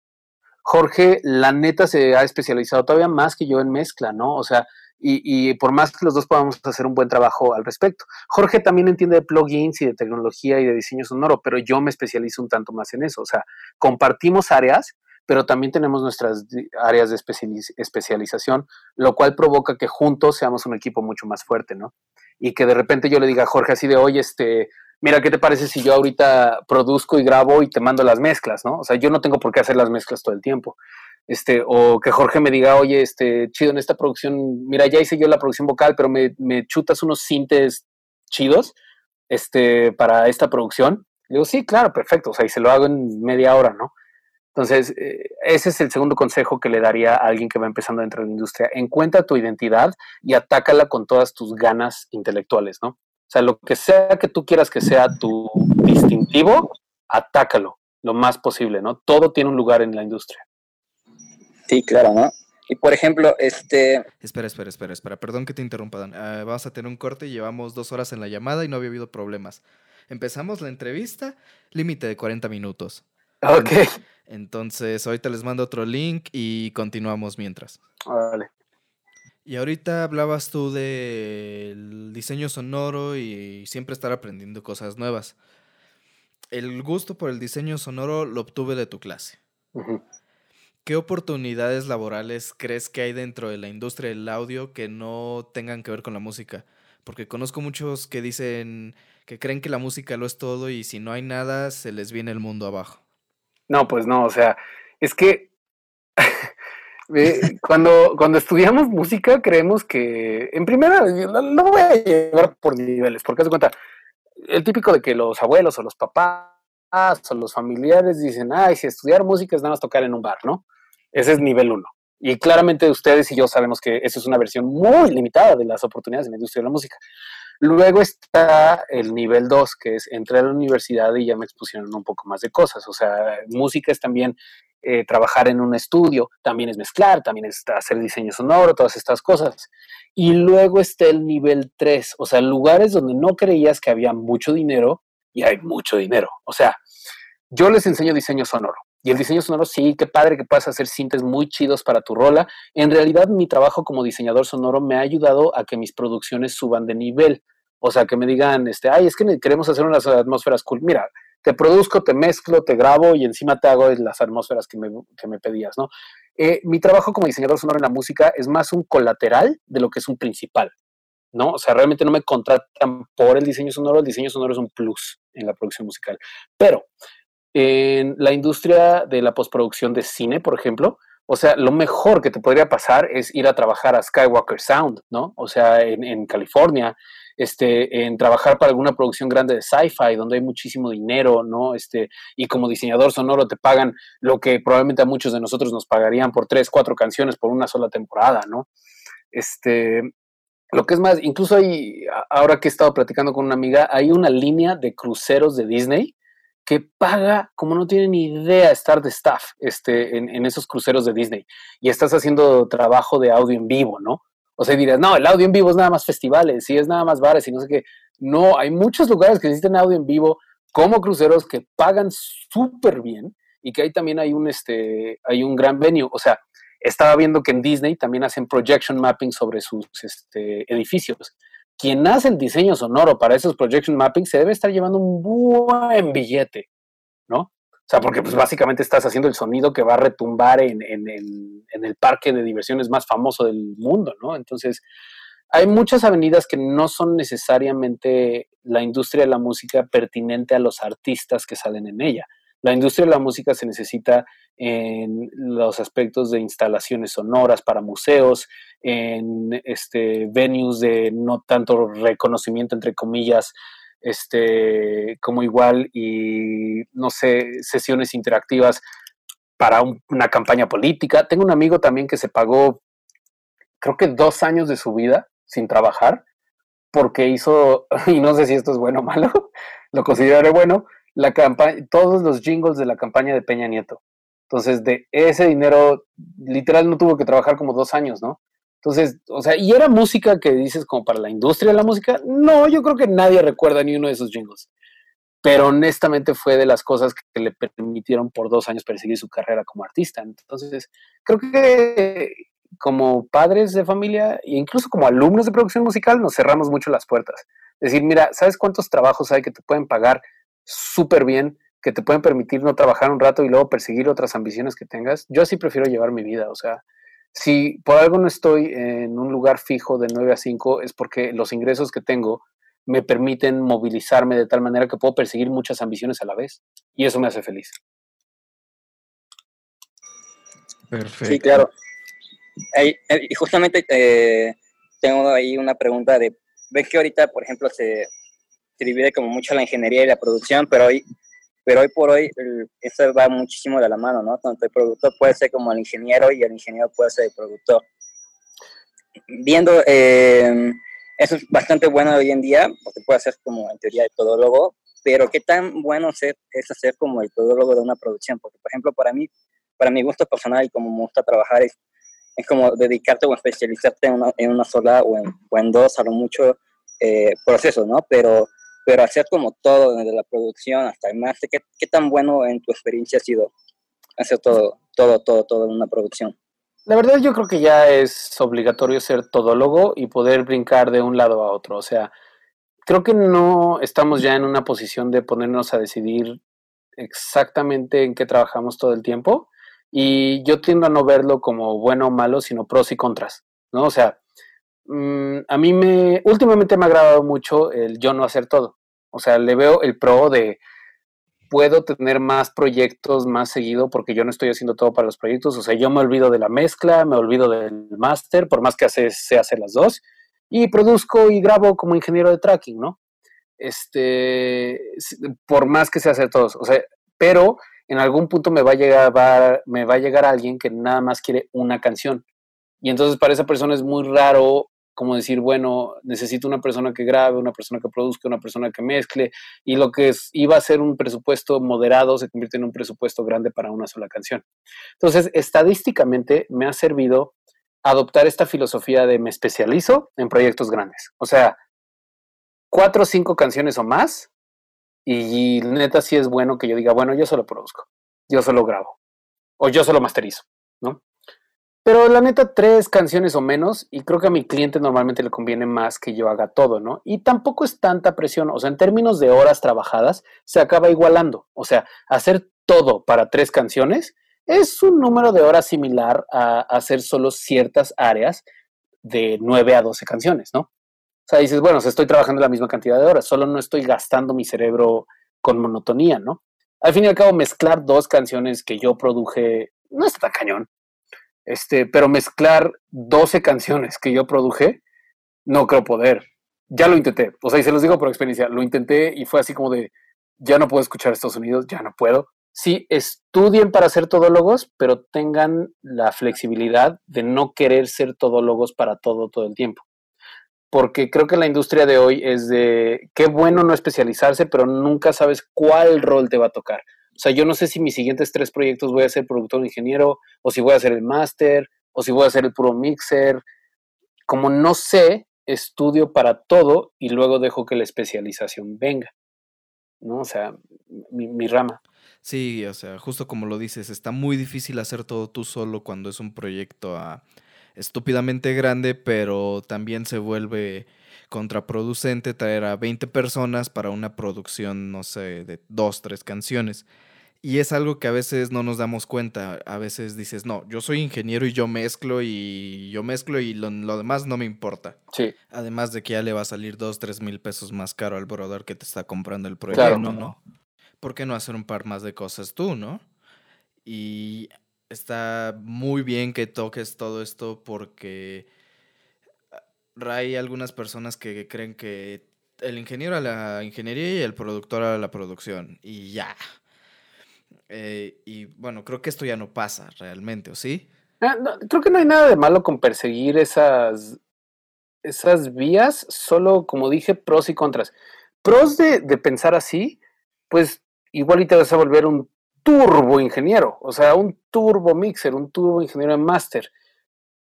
Jorge, la neta, se ha especializado todavía más que yo en mezcla, ¿no? O sea, y, y, por más que los dos podamos hacer un buen trabajo al respecto. Jorge también entiende de plugins y de tecnología y de diseño sonoro, pero yo me especializo un tanto más en eso. O sea, compartimos áreas, pero también tenemos nuestras áreas de especialización, lo cual provoca que juntos seamos un equipo mucho más fuerte, ¿no? Y que de repente yo le diga a Jorge así de, oye, este, mira, ¿qué te parece si yo ahorita produzco y grabo y te mando las mezclas, ¿no? O sea, yo no tengo por qué hacer las mezclas todo el tiempo. este, o que Jorge me diga, oye, este, chido, en esta producción, mira, ya hice yo la producción vocal, pero me, chutas unos sintes chidos, este, para esta producción. Le digo, sí, claro, perfecto, o sea, y se lo hago en media hora, ¿no? Entonces, eh, ese es el segundo consejo que le daría a alguien que va empezando dentro de la industria. Encuentra tu identidad y atácala con todas tus ganas intelectuales, ¿no? O sea, lo que sea que tú quieras que sea tu distintivo, atácalo lo más posible, ¿no? Todo tiene un lugar en la industria. Sí, claro, ¿no? Y por ejemplo, este... Espera, espera, espera, espera. Perdón que te interrumpa, Dan. Uh, vamos a tener un corte y llevamos dos horas en la llamada y no había habido problemas. Empezamos la entrevista, límite de 40 minutos. Ok. Entonces, ahorita les mando otro link y continuamos mientras. Vale. Y ahorita hablabas tú del diseño sonoro y siempre estar aprendiendo cosas nuevas. El gusto por el diseño sonoro lo obtuve de tu clase. ¿Qué oportunidades laborales crees que hay dentro de la industria del audio que no tengan que ver con la música? Porque conozco muchos que dicen que creen que la música lo es todo y si no hay nada se les viene el mundo abajo. No, pues no, o sea, es que cuando, cuando estudiamos música creemos que, en primera, no voy a llevar por niveles, porque haz cuenta, el típico de que los abuelos o los papás o los familiares dicen, ay, si estudiar música es nada más tocar en un bar, ¿no? Ese es nivel uno. Y claramente ustedes y yo sabemos que eso es una versión muy limitada de las oportunidades en la industria de la música. Luego está el nivel 2, que es entrar a la universidad y ya me expusieron un poco más de cosas. O sea, música es también eh, trabajar en un estudio, también es mezclar, también es hacer diseño sonoro, todas estas cosas. Y luego está el nivel 3, o sea, lugares donde no creías que había mucho dinero y hay mucho dinero. O sea, yo les enseño diseño sonoro. Y el diseño sonoro, sí, qué padre que puedas hacer sintes muy chidos para tu rola. En realidad, mi trabajo como diseñador sonoro me ha ayudado a que mis producciones suban de nivel. O sea, que me digan, este, ay, es que queremos hacer unas atmósferas cool. Mira, te produzco, te mezclo, te grabo y encima te hago las atmósferas que me, que me pedías, ¿no? Eh, mi trabajo como diseñador sonoro en la música es más un colateral de lo que es un principal, ¿no? O sea, realmente no me contratan por el diseño sonoro, el diseño sonoro es un plus en la producción musical. Pero en la industria de la postproducción de cine, por ejemplo, o sea, lo mejor que te podría pasar es ir a trabajar a Skywalker Sound, ¿no? O sea, en, California, este, en trabajar para alguna producción grande de sci-fi, donde hay muchísimo dinero, ¿no? Este, y como diseñador sonoro te pagan lo que probablemente a muchos de nosotros nos pagarían por tres, cuatro canciones por una sola temporada, ¿no? Este, lo que es más, incluso hay, ahora que he estado platicando con una amiga, hay una línea de cruceros de Disney que paga, como no tiene ni idea, estar de staff este, en, esos cruceros de Disney. Y estás haciendo trabajo de audio en vivo, ¿no? O sea, dirás, no, el audio en vivo es nada más festivales, y es nada más bares y no sé qué. No, hay muchos lugares que necesitan audio en vivo, como cruceros, que pagan súper bien y que ahí también hay un, este, hay un gran venue. O sea, estaba viendo que en Disney también hacen projection mapping sobre sus este, edificios. Quien hace el diseño sonoro para esos projection mapping se debe estar llevando un buen billete, ¿no? O sea, porque pues básicamente estás haciendo el sonido que va a retumbar en, en, el parque de diversiones más famoso del mundo, ¿no? Entonces, hay muchas avenidas que no son necesariamente la industria de la música pertinente a los artistas que salen en ella. La industria de la música se necesita en los aspectos de instalaciones sonoras para museos, en este, venues de no tanto reconocimiento, entre comillas, este, como igual y, no sé, sesiones interactivas para una campaña política. Tengo un amigo también que se pagó, creo que dos años de su vida sin trabajar, porque hizo, y no sé si esto es bueno o malo, lo consideraré bueno, la campaña, todos los jingles de la campaña de Peña Nieto. Entonces, de ese dinero, literal, no tuvo que trabajar como dos años, ¿no? Entonces, o sea, ¿y era música que dices como para la industria de la música? No, yo creo que nadie recuerda ni uno de esos jingles. Pero honestamente fue de las cosas que le permitieron por dos años perseguir su carrera como artista. Entonces, creo que como padres de familia e incluso como alumnos de producción musical nos cerramos mucho las puertas. Decir, mira, ¿sabes cuántos trabajos hay que te pueden pagar súper bien, que te pueden permitir no trabajar un rato y luego perseguir otras ambiciones que tengas? Yo así prefiero llevar mi vida, o sea, si por algo no estoy en un lugar fijo de 9 a 5 es porque los ingresos que tengo me permiten movilizarme de tal manera que puedo perseguir muchas ambiciones a la vez y eso me hace feliz. Perfecto. Sí, claro. Eh, y justamente eh, tengo ahí una pregunta de, ves que ahorita, por ejemplo, se, divide como mucho la ingeniería y la producción, pero hoy, pero hoy por hoy eso va muchísimo de la mano, ¿no? Tanto el productor puede ser como el ingeniero y el ingeniero puede ser el productor. Viendo, eh, eso es bastante bueno hoy en día, porque puede ser como en teoría el todólogo, pero qué tan bueno ser, es hacer como el todólogo de una producción, porque por ejemplo para mí, para mi gusto personal como me gusta trabajar es es como dedicarte o especializarte en una, sola o en, o en, dos, a lo mucho, eh, procesos, ¿no? Pero, pero hacer como todo, desde la producción hasta el máster, ¿qué, ¿qué, tan bueno en tu experiencia ha sido hacer todo, todo, todo, todo en una producción? La verdad yo creo que ya es obligatorio ser todólogo y poder brincar de un lado a otro. O sea, creo que no estamos ya en una posición de ponernos a decidir exactamente en qué trabajamos todo el tiempo y yo tiendo a no verlo como bueno o malo, sino pros y contras, ¿no? O sea, mm, a mí me, últimamente me ha agradado mucho el yo no hacer todo. O sea, le veo el pro de puedo tener más proyectos más seguido porque yo no estoy haciendo todo para los proyectos. O sea, yo me olvido de la mezcla, me olvido del máster, por más que hace, se hace las dos, y produzco y grabo como ingeniero de tracking, ¿no? Este, por más que se hace todos. O sea, pero en algún punto me va a llegar, me va a llegar alguien que nada más quiere una canción. Y entonces para esa persona es muy raro como decir, bueno, necesito una persona que grabe, una persona que produzca, una persona que mezcle, y lo que iba a ser un presupuesto moderado se convierte en un presupuesto grande para una sola canción. Entonces, estadísticamente me ha servido adoptar esta filosofía de me especializo en proyectos grandes. O sea, cuatro o cinco canciones o más y neta sí es bueno que yo diga, bueno, yo solo produzco, yo solo grabo, o yo solo masterizo, ¿no? Pero la neta, tres canciones o menos, y creo que a mi cliente normalmente le conviene más que yo haga todo, ¿no? Y tampoco es tanta presión, o sea, en términos de horas trabajadas, se acaba igualando. O sea, hacer todo para tres canciones es un número de horas similar a hacer solo ciertas áreas de nueve a doce canciones, ¿no? sea, dices, bueno, estoy trabajando la misma cantidad de horas, solo no estoy gastando mi cerebro con monotonía, ¿no? Al fin y al cabo, mezclar dos canciones que yo produje no está tan cañón. Este, pero mezclar 12 canciones que yo produje, no creo poder. Ya lo intenté. O sea, y se los digo por experiencia, lo intenté y fue así como de, ya no puedo escuchar Estados Unidos, ya no puedo. Sí, estudien para ser todólogos, pero tengan la flexibilidad de no querer ser todólogos para todo, todo el tiempo porque creo que la industria de hoy es de qué bueno no especializarse, pero nunca sabes cuál rol te va a tocar. O sea, yo no sé si mis siguientes tres proyectos voy a ser productor ingeniero, o si voy a hacer el máster, o si voy a hacer el puro mixer. Como no sé, estudio para todo y luego dejo que la especialización venga. ¿No? O sea, mi, rama. Sí, o sea, justo como lo dices, está muy difícil hacer todo tú solo cuando es un proyecto a estúpidamente grande, pero también se vuelve contraproducente traer a 20 personas para una producción, no sé, de dos, tres canciones. Y es algo que a veces no nos damos cuenta. A veces dices, no, yo soy ingeniero y yo mezclo y yo mezclo y lo, demás no me importa. Sí. Además de que ya le va a salir dos, tres mil pesos más caro al brother que te está comprando el proyecto, ¿no? ¿no? ¿Por qué no hacer un par más de cosas tú, no? Y está muy bien que toques todo esto porque hay algunas personas que creen que el ingeniero a la ingeniería y el productor a la producción y ya. Eh, y bueno, creo que esto ya no pasa realmente, ¿o sí? Ah, creo que no hay nada de malo con perseguir esas, esas vías, solo como dije, pros y contras. Pros de, de pensar así, pues igual y te vas a volver un turbo ingeniero, o sea, un turbo mixer, un turbo ingeniero en máster.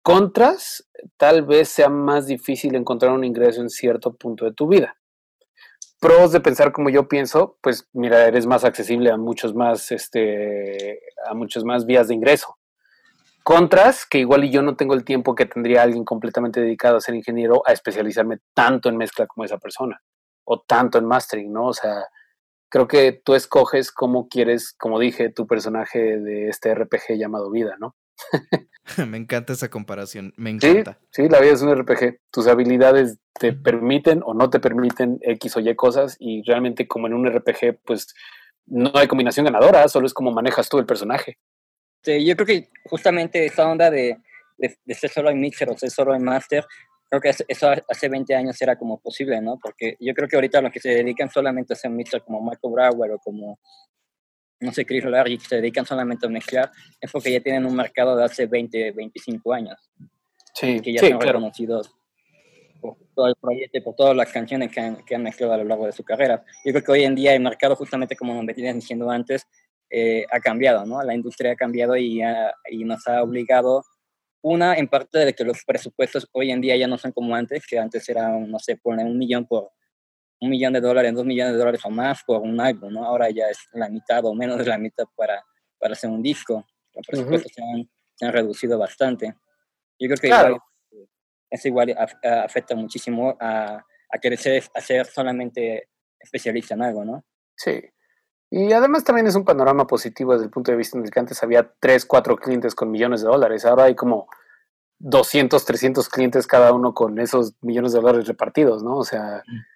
Contras, tal vez sea más difícil encontrar un ingreso en cierto punto de tu vida. Pros de pensar como yo pienso, pues mira, eres más accesible a muchos más, este, a muchos más vías de ingreso. Contras, que igual y yo no tengo el tiempo que tendría alguien completamente dedicado a ser ingeniero a especializarme tanto en mezcla como esa persona, o tanto en mastering, ¿no? O sea, creo que tú escoges cómo quieres, como dije, tu personaje de este RPG llamado vida, ¿no? me encanta esa comparación, me encanta. Sí, la vida es un RPG. Tus habilidades te permiten o no te permiten X o Y cosas y realmente como en un RPG, pues no hay combinación ganadora, solo es como manejas tú el personaje. este, yo creo que justamente esa onda de, de, ser solo en mixer o ser solo en master, creo que eso hace 20 años era como posible, ¿no? Porque yo creo que ahorita los que se dedican solamente a hacer mixer como Marco Brauer o como, no sé, Chris Larry, que se dedican solamente a mezclar, es porque ya tienen un mercado de hace 20, 25 años. Sí, que ya son reconocidos por todo el proyecto y por todas las canciones que han, que han, mezclado a lo largo de su carrera. Yo creo que hoy en día el mercado, justamente como nos venían diciendo antes, eh, ha cambiado, ¿no? La industria ha cambiado y, y nos ha obligado una, en parte de que los presupuestos hoy en día ya no son como antes, que antes era, no sé, poner un millón por un millón de dólares, dos millones de dólares o más por un álbum, ¿no? Ahora ya es la mitad o menos de la mitad para, para hacer un disco. Los presupuestos se, han, se, han, reducido bastante. Yo creo que igual, eso igual afecta muchísimo a, a querer ser, a ser solamente especialista en algo, ¿no? Sí. Y además también es un panorama positivo desde el punto de vista en el que antes había 3, 4 clientes con millones de dólares. Ahora hay como 200, 300 clientes cada uno con esos millones de dólares repartidos, ¿no? O sea, mm.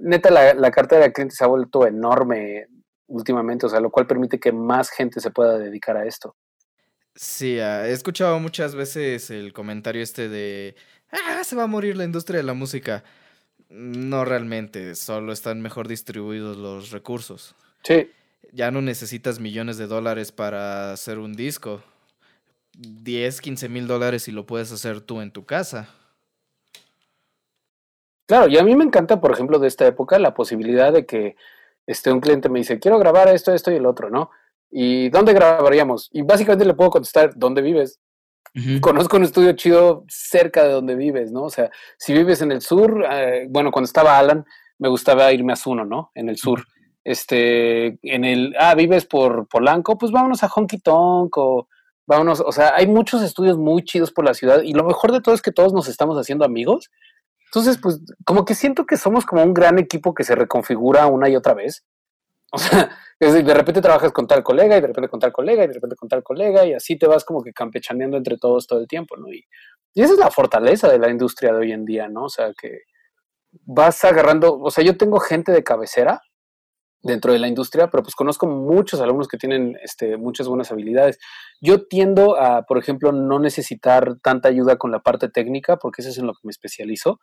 Neta, la, la cartera de clientes se ha vuelto enorme últimamente, o sea, lo cual permite que más gente se pueda dedicar a esto. Sí, ah, he escuchado muchas veces el comentario este de, ah, se va a morir la industria de la música. No realmente, solo están mejor distribuidos los recursos. Sí. Ya no necesitas millones de dólares para hacer un disco. 10, 15 mil dólares y lo puedes hacer tú en tu casa. Claro, y a mí me encanta, por ejemplo, de esta época la posibilidad de que este, un cliente me dice, quiero grabar esto, esto y el otro, ¿no? ¿Y dónde grabaríamos? Y básicamente le puedo contestar, ¿dónde vives? Conozco un estudio chido cerca de donde vives, ¿no? O sea, si vives en el sur, eh, bueno, cuando estaba Alan, me gustaba irme a Zuno, ¿no? En el sur este, en el, ah, vives por Polanco, pues vámonos a Honky Tonk o vámonos, o sea, hay muchos estudios muy chidos por la ciudad y lo mejor de todo es que todos nos estamos haciendo amigos. Entonces, pues como que siento que somos como un gran equipo que se reconfigura una y otra vez. O sea, de repente trabajas con tal colega y de repente con tal colega y de repente con tal colega y así te vas como que campechaneando entre todos todo el tiempo, ¿no? Y, esa es la fortaleza de la industria de hoy en día, ¿no? O sea, que vas agarrando, o sea, yo tengo gente de cabecera dentro de la industria, pero pues conozco muchos alumnos que tienen este, muchas buenas habilidades. Yo tiendo a, por ejemplo, no necesitar tanta ayuda con la parte técnica, porque eso es en lo que me especializo.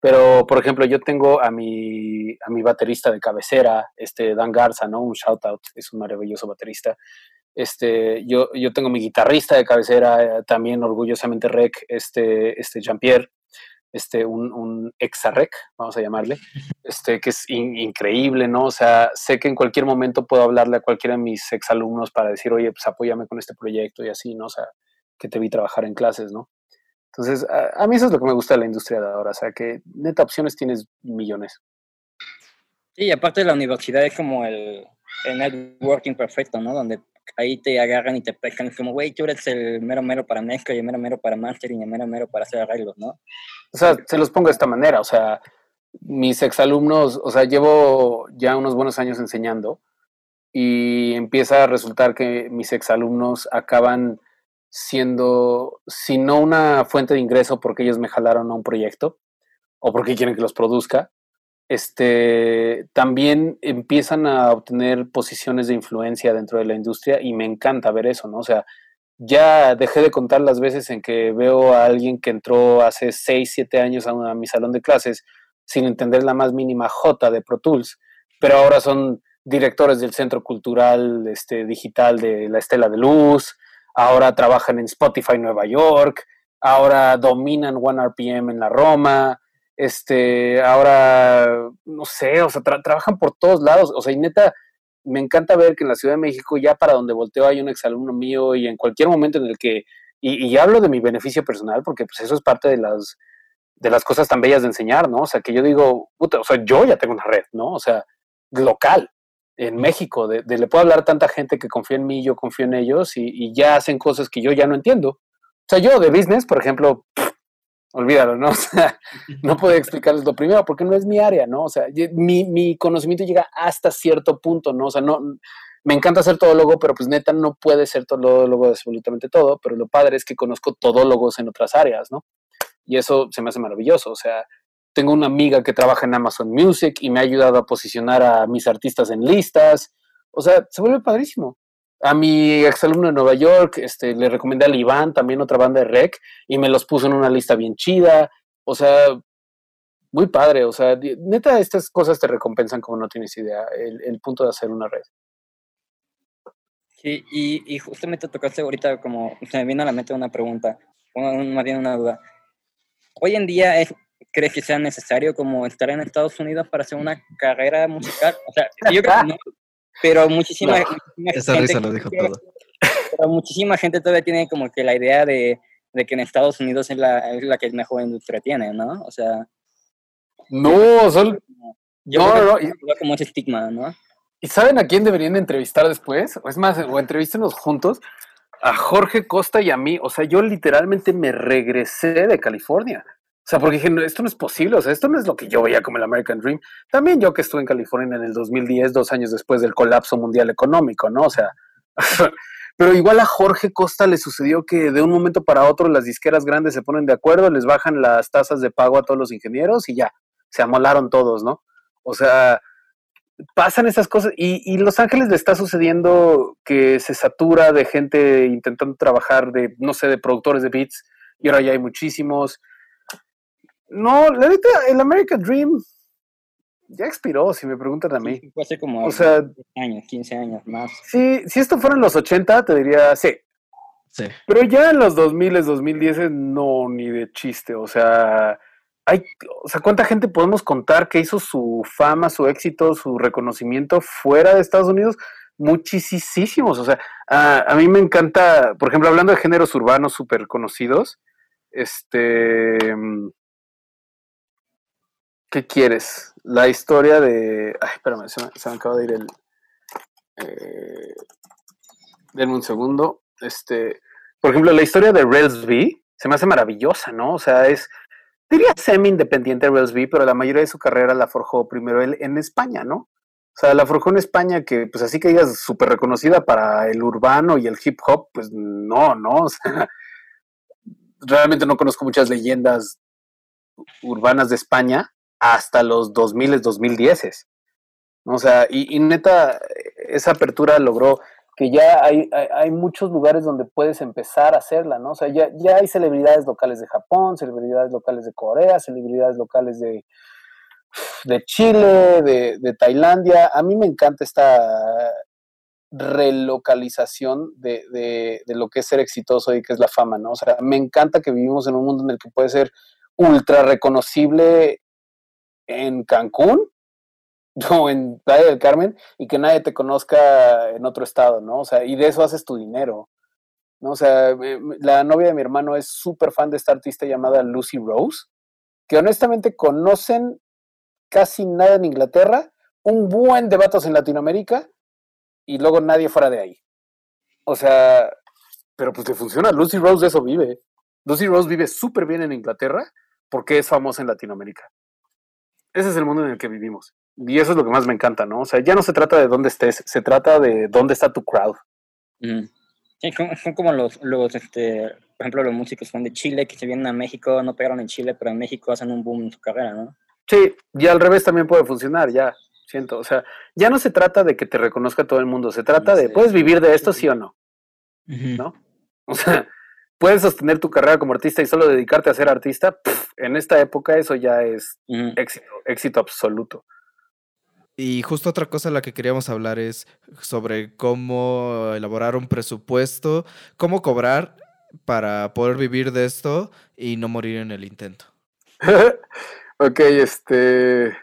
Pero, por ejemplo, yo tengo a mi, a mi baterista de cabecera, este Dan Garza, ¿no? Un shout out, es un maravilloso baterista. Este, yo, yo tengo mi guitarrista de cabecera, también orgullosamente rec, este, este Jean-Pierre este, un, un exarrec, vamos a llamarle, este, que es increíble, ¿no? O sea, sé que en cualquier momento puedo hablarle a cualquiera de mis exalumnos para decir, oye, pues apóyame con este proyecto y así, ¿no? O sea, que te vi trabajar en clases, ¿no? Entonces, a, mí eso es lo que me gusta de la industria de ahora, o sea, que neta opciones tienes millones. Sí, aparte de la universidad es como el, el networking perfecto, ¿no? Donde ahí te agarran y te pescan como, güey, tú eres el mero mero para mezcla y el mero mero para mastering y el mero mero para hacer arreglos, ¿no? O sea, se los pongo de esta manera, o sea, mis exalumnos, o sea, llevo ya unos buenos años enseñando y empieza a resultar que mis exalumnos acaban siendo, si no una fuente de ingreso porque ellos me jalaron a un proyecto o porque quieren que los produzca, este, también empiezan a obtener posiciones de influencia dentro de la industria y me encanta ver eso, ¿no? O sea, ya dejé de contar las veces en que veo a alguien que entró hace 6, 7 años a, a mi salón de clases sin entender la más mínima J de Pro Tools, pero ahora son directores del Centro Cultural este, Digital de la Estela de Luz, ahora trabajan en Spotify Nueva York, ahora dominan One RPM en la Roma, este, ahora, no sé, o sea, trabajan por todos lados, o sea, y neta, me encanta ver que en la Ciudad de México, ya para donde volteo, hay un exalumno mío y en cualquier momento en el que, y, hablo de mi beneficio personal, porque pues eso es parte de las, de las cosas tan bellas de enseñar, ¿no? O sea, que yo digo, puta, o sea, yo ya tengo una red, ¿no? O sea, local, en México, de, le puedo hablar a tanta gente que confía en mí, yo confío en ellos y, y, ya hacen cosas que yo ya no entiendo. O sea, yo de business, por ejemplo, olvídalo, ¿no? O sea, no puedo explicarles lo primero porque no es mi área, ¿no? O sea, mi, mi conocimiento llega hasta cierto punto, ¿no? O sea, no, me encanta ser todólogo, pero pues neta no puede ser todólogo de absolutamente todo, pero lo padre es que conozco todólogos en otras áreas, ¿no? Y eso se me hace maravilloso, o sea, tengo una amiga que trabaja en Amazon Music y me ha ayudado a posicionar a mis artistas en listas, o sea, se vuelve padrísimo. A mi exalumno de Nueva York, este, le recomendé al Iván, también otra banda de rec, y me los puso en una lista bien chida. O sea, muy padre. O sea, neta, estas cosas te recompensan como no tienes idea. El, punto de hacer una red. Sí, y, y justamente tocaste ahorita como, se me viene a la mente una pregunta, más bien una duda. Hoy en día, ¿crees que sea necesario como estar en Estados Unidos para hacer una carrera musical? O sea, yo creo que no, pero muchísima, esa gente risa lo dijo todo. Pero muchísima gente todavía tiene como que la idea de, de que en Estados Unidos es la, es la que mejor industria tiene, ¿no? O sea... No, son... Yo no, no, no. como ese estigma, ¿no? ¿Y saben a quién deberían entrevistar después? O es más, o entrevístenos juntos a Jorge Costa y a mí. O sea, yo literalmente me regresé de California. O sea, porque dije, esto no es posible, o sea, esto no es lo que yo veía como el American Dream. También yo que estuve en California en el 2010, dos años después del colapso mundial económico, ¿no? O sea, pero igual a Jorge Costa le sucedió que de un momento para otro las disqueras grandes se ponen de acuerdo, les bajan las tasas de pago a todos los ingenieros y ya, se amolaron todos, ¿no? O sea, pasan esas cosas y, y Los Ángeles le está sucediendo que se satura de gente intentando trabajar de, no sé, de productores de beats y ahora ya hay muchísimos no, la neta, el American Dream ya expiró, si me preguntan a mí. fue hace como o sea, años, 15 años más. Sí, si esto fuera en los 80, te diría sí. Sí. Pero ya en los 2000, 2010, no, ni de chiste. O sea, hay, o sea, ¿cuánta gente podemos contar que hizo su fama, su éxito, su reconocimiento fuera de Estados Unidos? Muchísimos. O sea, a, a mí me encanta, por ejemplo, hablando de géneros urbanos súper conocidos, este ¿Qué quieres? La historia de. Ay, espérame, se me, se acaba de ir el. Eh, denme un segundo. Este, por ejemplo, la historia de Rails V se me hace maravillosa, ¿no? O sea, es. Diría semi-independiente Rails V, pero la mayoría de su carrera la forjó primero él en España, ¿no? O sea, la forjó en España, que pues así que ella es súper reconocida para el urbano y el hip hop, pues no, ¿no? O sea, realmente no conozco muchas leyendas urbanas de España, hasta los 2000, 2010. O sea, y, neta, esa apertura logró que ya hay, hay, muchos lugares donde puedes empezar a hacerla, ¿no? O sea, ya, ya hay celebridades locales de Japón, celebridades locales de Corea, celebridades locales de, de Chile, de, de Tailandia. A mí me encanta esta relocalización de, de, de, lo que es ser exitoso y que es la fama, ¿no? O sea, me encanta que vivimos en un mundo en el que puede ser ultra reconocible en Cancún o en Playa del Carmen y que nadie te conozca en otro estado, ¿no? O sea, y de eso haces tu dinero, ¿no? O sea, la novia de mi hermano es súper fan de esta artista llamada Lucy Rose, que honestamente conocen casi nada en Inglaterra, un buen de en Latinoamérica y luego nadie fuera de ahí. O sea, pero pues le funciona. Lucy Rose de eso vive. Lucy Rose vive súper bien en Inglaterra porque es famosa en Latinoamérica. Ese es el mundo en el que vivimos. Y eso es lo que más me encanta, ¿no? O sea, ya no se trata de dónde estés, se trata de dónde está tu crowd. Sí, son, como los, los, este, por ejemplo, los músicos son de Chile, que se vienen a México, no pegaron en Chile, pero en México hacen un boom en su carrera, ¿no? Sí, y al revés también puede funcionar, ya, siento. O sea, ya no se trata de que te reconozca todo el mundo, se trata de, ¿puedes vivir de esto, sí o no? ¿No? O sea, puedes sostener tu carrera como artista y solo dedicarte a ser artista, en esta época eso ya es éxito, éxito absoluto. Y justo otra cosa de la que queríamos hablar es sobre cómo elaborar un presupuesto, cómo cobrar para poder vivir de esto y no morir en el intento. ok, este...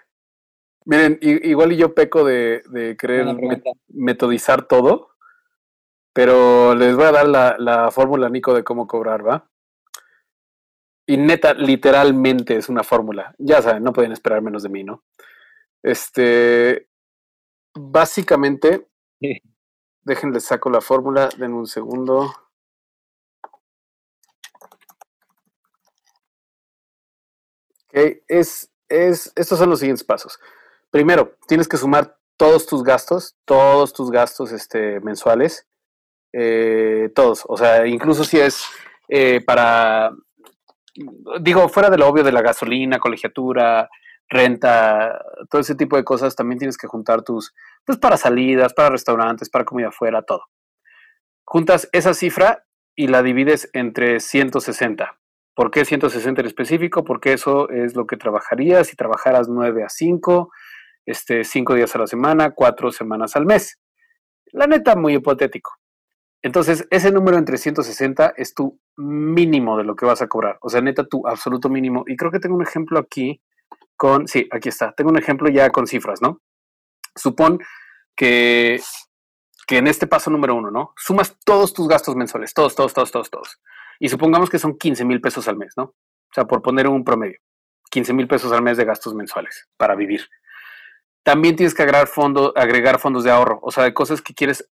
Miren, igual y yo peco de, de querer metodizar todo. Pero les voy a dar la, la fórmula, Nico, de cómo cobrar, ¿va? Y neta, literalmente es una fórmula. Ya saben, no pueden esperar menos de mí, ¿no? Este, básicamente, déjenles saco la fórmula, den un segundo. Ok, es, es, estos son los siguientes pasos. Primero, tienes que sumar todos tus gastos, todos tus gastos este, mensuales. Eh, todos, o sea, incluso si es eh, para, digo, fuera de lo obvio de la gasolina, colegiatura, renta, todo ese tipo de cosas, también tienes que juntar tus, pues para salidas, para restaurantes, para comida afuera, todo. juntas esa cifra y la divides entre 160. ¿Por qué 160 en específico? Porque eso es lo que trabajarías si trabajaras 9 a 5, este, 5 días a la semana, 4 semanas al mes. La neta, muy hipotético. Entonces, ese número entre 160 es tu mínimo de lo que vas a cobrar. O sea, neta, tu absoluto mínimo. Y creo que tengo un ejemplo aquí con, sí, aquí está. Tengo un ejemplo ya con cifras, ¿no? Supón que, que en este paso número uno, ¿no? Sumas todos tus gastos mensuales, todos, todos, todos, todos, todos. Y supongamos que son 15 mil pesos al mes, ¿no? O sea, por poner un promedio, 15 mil pesos al mes de gastos mensuales para vivir. También tienes que agregar, agregar fondos de ahorro, o sea, de cosas que quieres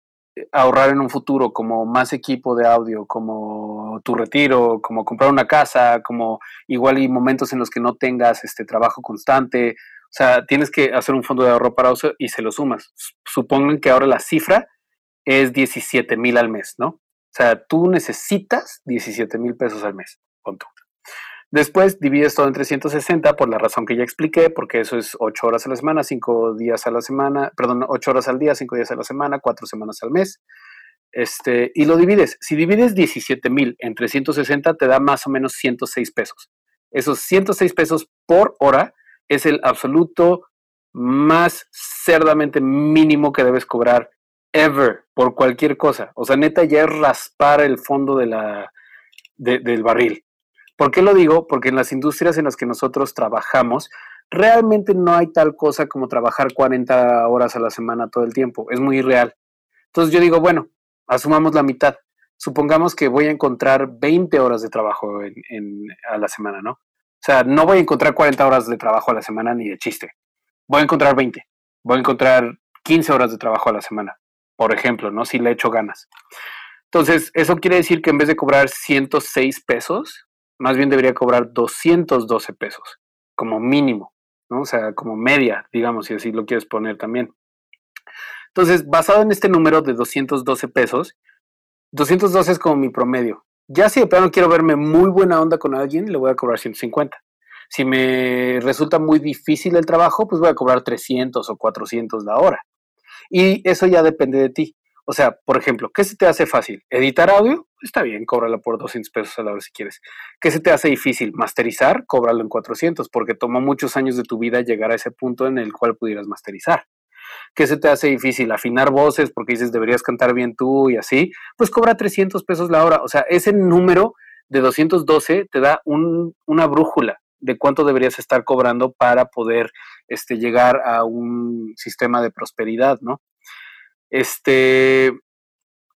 ahorrar en un futuro, como más equipo de audio, como tu retiro, como comprar una casa, como igual y momentos en los que no tengas este trabajo constante. O sea, tienes que hacer un fondo de ahorro para uso y se lo sumas. Supongan que ahora la cifra es 17 mil al mes, ¿no? O sea, tú necesitas 17 mil pesos al mes, con Después divides todo en 360 por la razón que ya expliqué, porque eso es 8 horas a la semana, 5 días a la semana, perdón, 8 horas al día, 5 días a la semana, 4 semanas al mes. Este, y lo divides. Si divides 17 mil en 360, te da más o menos 106 pesos. Esos 106 pesos por hora es el absoluto más cerdamente mínimo que debes cobrar ever por cualquier cosa. O sea, neta, ya es raspar el fondo de la, del barril. ¿Por qué lo digo? Porque en las industrias en las que nosotros trabajamos, realmente no hay tal cosa como trabajar 40 horas a la semana todo el tiempo. Es muy irreal. Entonces yo digo, bueno, asumamos la mitad. Supongamos que voy a encontrar 20 horas de trabajo a la semana, ¿no? O sea, no voy a encontrar 40 horas de trabajo a la semana ni de chiste. Voy a encontrar 20. Voy a encontrar 15 horas de trabajo a la semana por ejemplo, ¿no? Si le echo ganas. Entonces, eso quiere decir que en vez de cobrar 106 pesos, más bien debería cobrar 212 pesos, como mínimo, ¿no? O sea, como media, digamos, si así lo quieres poner también. Entonces, basado en este número de 212 pesos, 212 es como mi promedio. Ya si de plano quiero verme muy buena onda con alguien, le voy a cobrar 150. Si me resulta muy difícil el trabajo, pues voy a cobrar 300 o 400 la hora. Y eso ya depende de ti. O sea, por ejemplo, ¿qué se te hace fácil? ¿Editar audio? Está bien, cóbralo por 200 pesos a la hora si quieres. ¿Qué se te hace difícil? ¿Masterizar? Cóbralo en 400, porque tomó muchos años de tu vida llegar a ese punto en el cual pudieras masterizar. ¿Qué se te hace difícil? Afinar voces porque dices deberías cantar bien tú y así, pues cobra 300 pesos la hora. O sea, ese número de 212 te da una brújula de cuánto deberías estar cobrando para poder este, llegar a un sistema de prosperidad, ¿no? Este,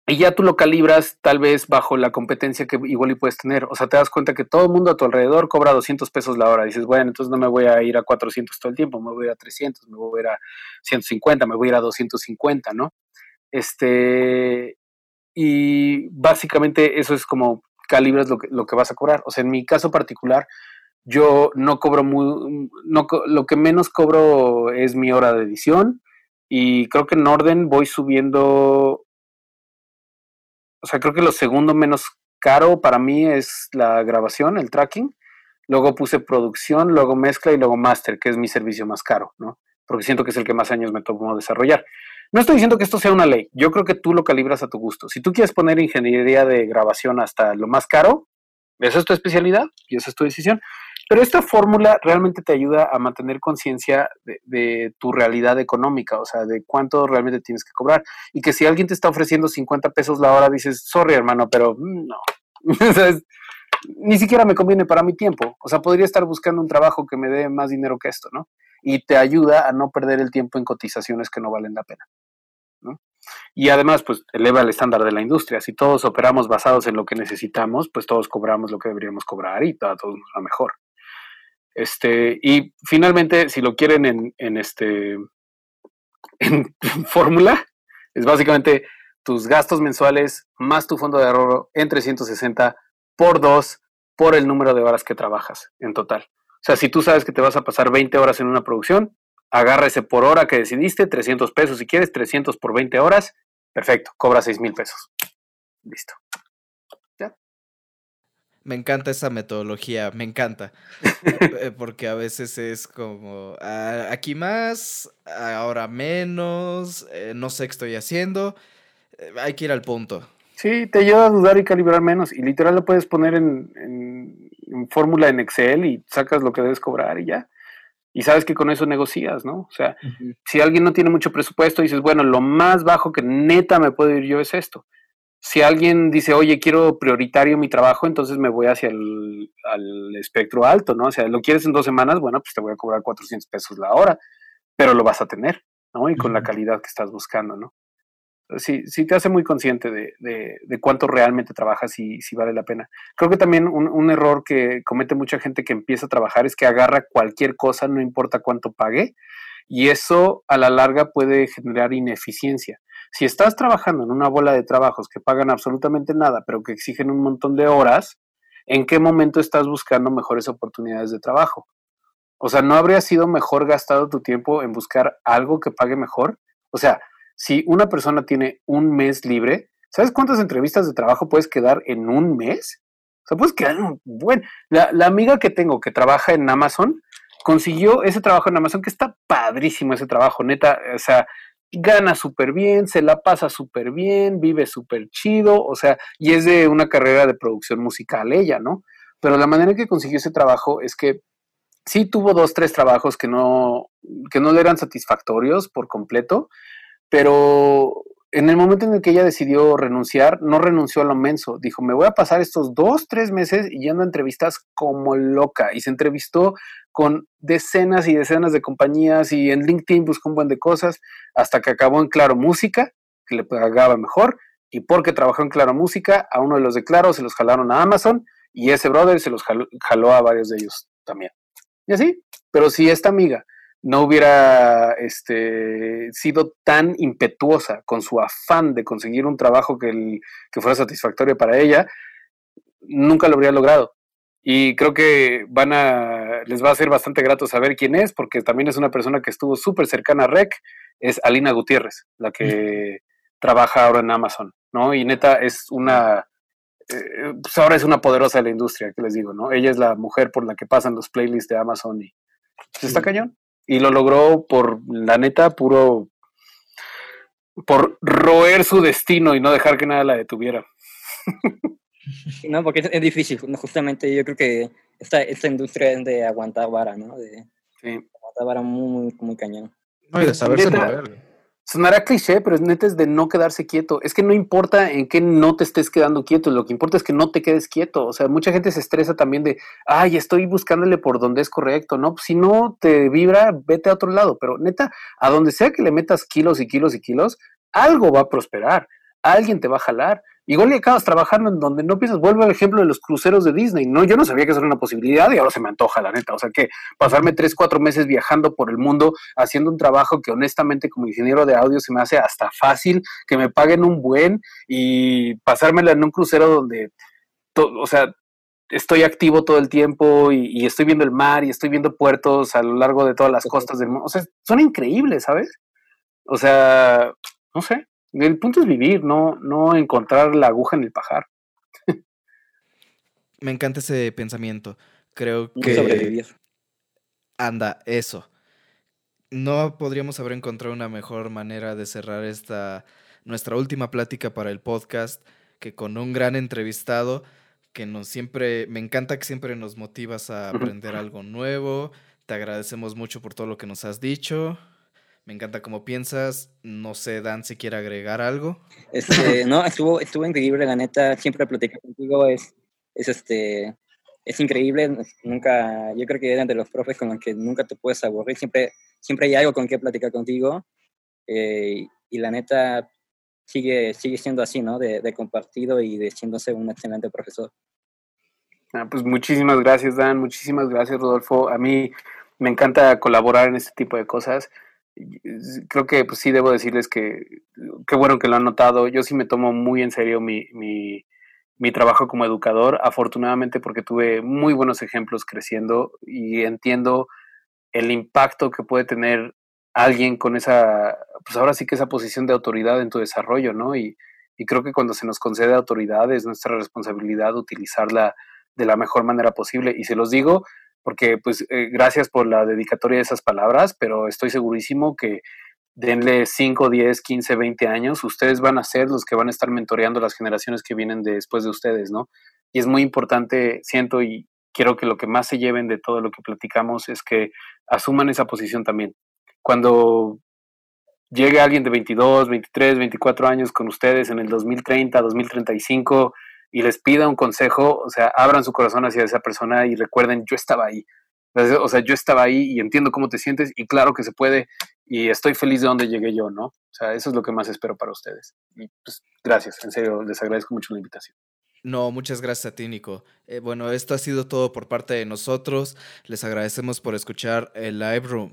y ya tú lo calibras tal vez bajo la competencia que igual y puedes tener. O sea, te das cuenta que todo el mundo a tu alrededor cobra 200 pesos la hora. Dices, bueno, entonces no me voy a ir a 400 todo el tiempo, me voy a ir a 300, me voy a ir a 150, me voy a ir a 250, ¿no? Este, y básicamente eso es como calibras lo que, lo que vas a cobrar. O sea, en mi caso particular, yo no cobro muy, no, lo que menos cobro es mi hora de edición y creo que en orden voy subiendo, o sea, creo que lo segundo menos caro para mí es la grabación, el tracking. Luego puse producción, luego mezcla y luego master, que es mi servicio más caro, ¿no? Porque siento que es el que más años me tomó desarrollar. No estoy diciendo que esto sea una ley, yo creo que tú lo calibras a tu gusto. Si tú quieres poner ingeniería de grabación hasta lo más caro, esa es tu especialidad y esa es tu decisión. Pero esta fórmula realmente te ayuda a mantener conciencia de, tu realidad económica, o sea, de cuánto realmente tienes que cobrar. Y que si alguien te está ofreciendo 50 pesos la hora, dices, sorry hermano, pero mm, no. ni siquiera me conviene para mi tiempo. O sea, podría estar buscando un trabajo que me dé más dinero que esto, ¿no? Y te ayuda a no perder el tiempo en cotizaciones que no valen la pena. ¿no? Y además, pues eleva el estándar de la industria. Si todos operamos basados en lo que necesitamos, pues todos cobramos lo que deberíamos cobrar y todo, todo nos va mejor. Este, y finalmente, si lo quieren en, en este en fórmula, es básicamente tus gastos mensuales más tu fondo de ahorro en 360 por 2 por el número de horas que trabajas en total. O sea, si tú sabes que te vas a pasar 20 horas en una producción, agarra ese por hora que decidiste, 300 pesos si quieres, 300 por 20 horas, perfecto, cobra 6 mil pesos. Listo. Me encanta esa metodología, me encanta. Eh, porque a veces es como, ah, aquí más, ahora menos, eh, no sé qué estoy haciendo. Eh, hay que ir al punto. Sí, te ayuda a dudar y calibrar menos. Y literal lo puedes poner en, en, fórmula en Excel y sacas lo que debes cobrar y ya. Y sabes que con eso negocias, ¿no? O sea, si alguien no tiene mucho presupuesto, dices, bueno, lo más bajo que neta me puedo ir yo es esto. Si alguien dice, oye, quiero prioritario mi trabajo, entonces me voy hacia el al espectro alto, ¿no? O sea, lo quieres en dos semanas, bueno, pues te voy a cobrar 400 pesos la hora, pero lo vas a tener, ¿no? Y con la calidad que estás buscando, ¿no? sí, sí te hace muy consciente de, de, cuánto realmente trabajas y si vale la pena. Creo que también un, un, error que comete mucha gente que empieza a trabajar es que agarra cualquier cosa, no importa cuánto pague, y eso a la larga puede generar ineficiencia. Si estás trabajando en una bola de trabajos que pagan absolutamente nada, pero que exigen un montón de horas, ¿en qué momento estás buscando mejores oportunidades de trabajo? O sea, ¿no habría sido mejor gastado tu tiempo en buscar algo que pague mejor? O sea, si una persona tiene un mes libre, ¿sabes cuántas entrevistas de trabajo puedes quedar en un mes? O sea, puedes quedar un. La, la amiga que tengo que trabaja en Amazon consiguió ese trabajo en Amazon, que está padrísimo ese trabajo, neta. O sea, gana súper bien, se la pasa súper bien, vive súper chido, o sea, y es de una carrera de producción musical ella, ¿no? Pero la manera en que consiguió ese trabajo es que sí tuvo dos, tres trabajos que no, que no le eran satisfactorios por completo, pero en el momento en el que ella decidió renunciar, no renunció a lo menso. Dijo, me voy a pasar estos dos, tres meses yendo a entrevistas como loca. Y se entrevistó con decenas y decenas de compañías y en LinkedIn buscó un buen de cosas hasta que acabó en Claro Música, que le pagaba mejor. Y porque trabajó en Claro Música, a uno de los de Claro se los jalaron a Amazon y ese brother se los jaló, a varios de ellos también. Y así, pero si esta amiga no hubiera este, sido tan impetuosa con su afán de conseguir un trabajo que, que fuera satisfactorio para ella, nunca lo habría logrado. Y creo que van a, les va a ser bastante grato saber quién es, porque también es una persona que estuvo súper cercana a Rec, es Alina Gutiérrez, la que trabaja ahora en Amazon, ¿no? Y neta es una, eh, pues ahora es una poderosa de la industria, que les digo, ¿no? Ella es la mujer por la que pasan los playlists de Amazon y pues, está cañón. Y lo logró por, la neta, puro, por roer su destino y no dejar que nada la detuviera. No, porque es, difícil, justamente yo creo que esta, esta industria es de aguantar vara, ¿no? De, sí. aguantar vara muy, muy, cañón. No, y de saberse mover. Sonará cliché, pero es neta es de no quedarse quieto. Es que no importa en qué no te estés quedando quieto, lo que importa es que no te quedes quieto. O sea, mucha gente se estresa también de, ay, estoy buscándole por donde es correcto, ¿no? Si no te vibra, vete a otro lado. Pero neta, a donde sea que le metas kilos y kilos y kilos, algo va a prosperar, alguien te va a jalar. Igual y acabas trabajando en donde no piensas, vuelvo al ejemplo de los cruceros de Disney, ¿no? Yo no sabía que eso era una posibilidad y ahora se me antoja, la neta. O sea que pasarme tres, cuatro meses viajando por el mundo haciendo un trabajo que honestamente como ingeniero de audio se me hace hasta fácil, que me paguen un buen y pasármela en un crucero donde, o sea, estoy activo todo el tiempo y, y, estoy viendo el mar y estoy viendo puertos a lo largo de todas las costas del mundo. O sea, son increíbles, ¿sabes? O sea, no sé, el punto es vivir, no, no encontrar la aguja en el pajar. Me encanta ese pensamiento. Creo que. Sobrevivir. Anda, eso. No podríamos haber encontrado una mejor manera de cerrar esta nuestra última plática para el podcast que con un gran entrevistado que nos siempre, me encanta que siempre nos motivas a aprender algo nuevo. Te agradecemos mucho por todo lo que nos has dicho. Me encanta cómo piensas. No sé, Dan, si quiere agregar algo. Este, no, estuvo, estuvo increíble, la neta. Siempre platicar contigo es, es, este, es increíble. Nunca, yo creo que eran de los profes con los que nunca te puedes aburrir. Siempre, siempre hay algo con qué platicar contigo. Eh, y la neta sigue, sigue siendo así, ¿no? De, de compartido y de siéndose un excelente profesor. Ah, pues muchísimas gracias, Dan. Muchísimas gracias, Rodolfo. A mí me encanta colaborar en este tipo de cosas creo que pues, sí debo decirles que qué bueno que lo han notado. Yo sí me tomo muy en serio mi, mi, mi, trabajo como educador, afortunadamente porque tuve muy buenos ejemplos creciendo y entiendo el impacto que puede tener alguien con esa, pues ahora sí que esa posición de autoridad en tu desarrollo, ¿no? Y, y creo que cuando se nos concede autoridad es nuestra responsabilidad utilizarla de la mejor manera posible. Y se los digo porque pues eh, gracias por la dedicatoria de esas palabras, pero estoy segurísimo que denle 5, 10, 15, 20 años, ustedes van a ser los que van a estar mentoreando las generaciones que vienen después de ustedes, ¿no? Y es muy importante, siento y quiero que lo que más se lleven de todo lo que platicamos es que asuman esa posición también. Cuando llegue alguien de 22, 23, 24 años con ustedes en el 2030, 2035 y les pida un consejo, o sea, abran su corazón hacia esa persona y recuerden, yo estaba ahí. O sea, yo estaba ahí y entiendo cómo te sientes y claro que se puede y estoy feliz de donde llegué yo, ¿no? O sea, eso es lo que más espero para ustedes. Y pues gracias, en serio, les agradezco mucho la invitación. No, muchas gracias a ti, Nico. Eh, bueno, esto ha sido todo por parte de nosotros. Les agradecemos por escuchar el Live Room.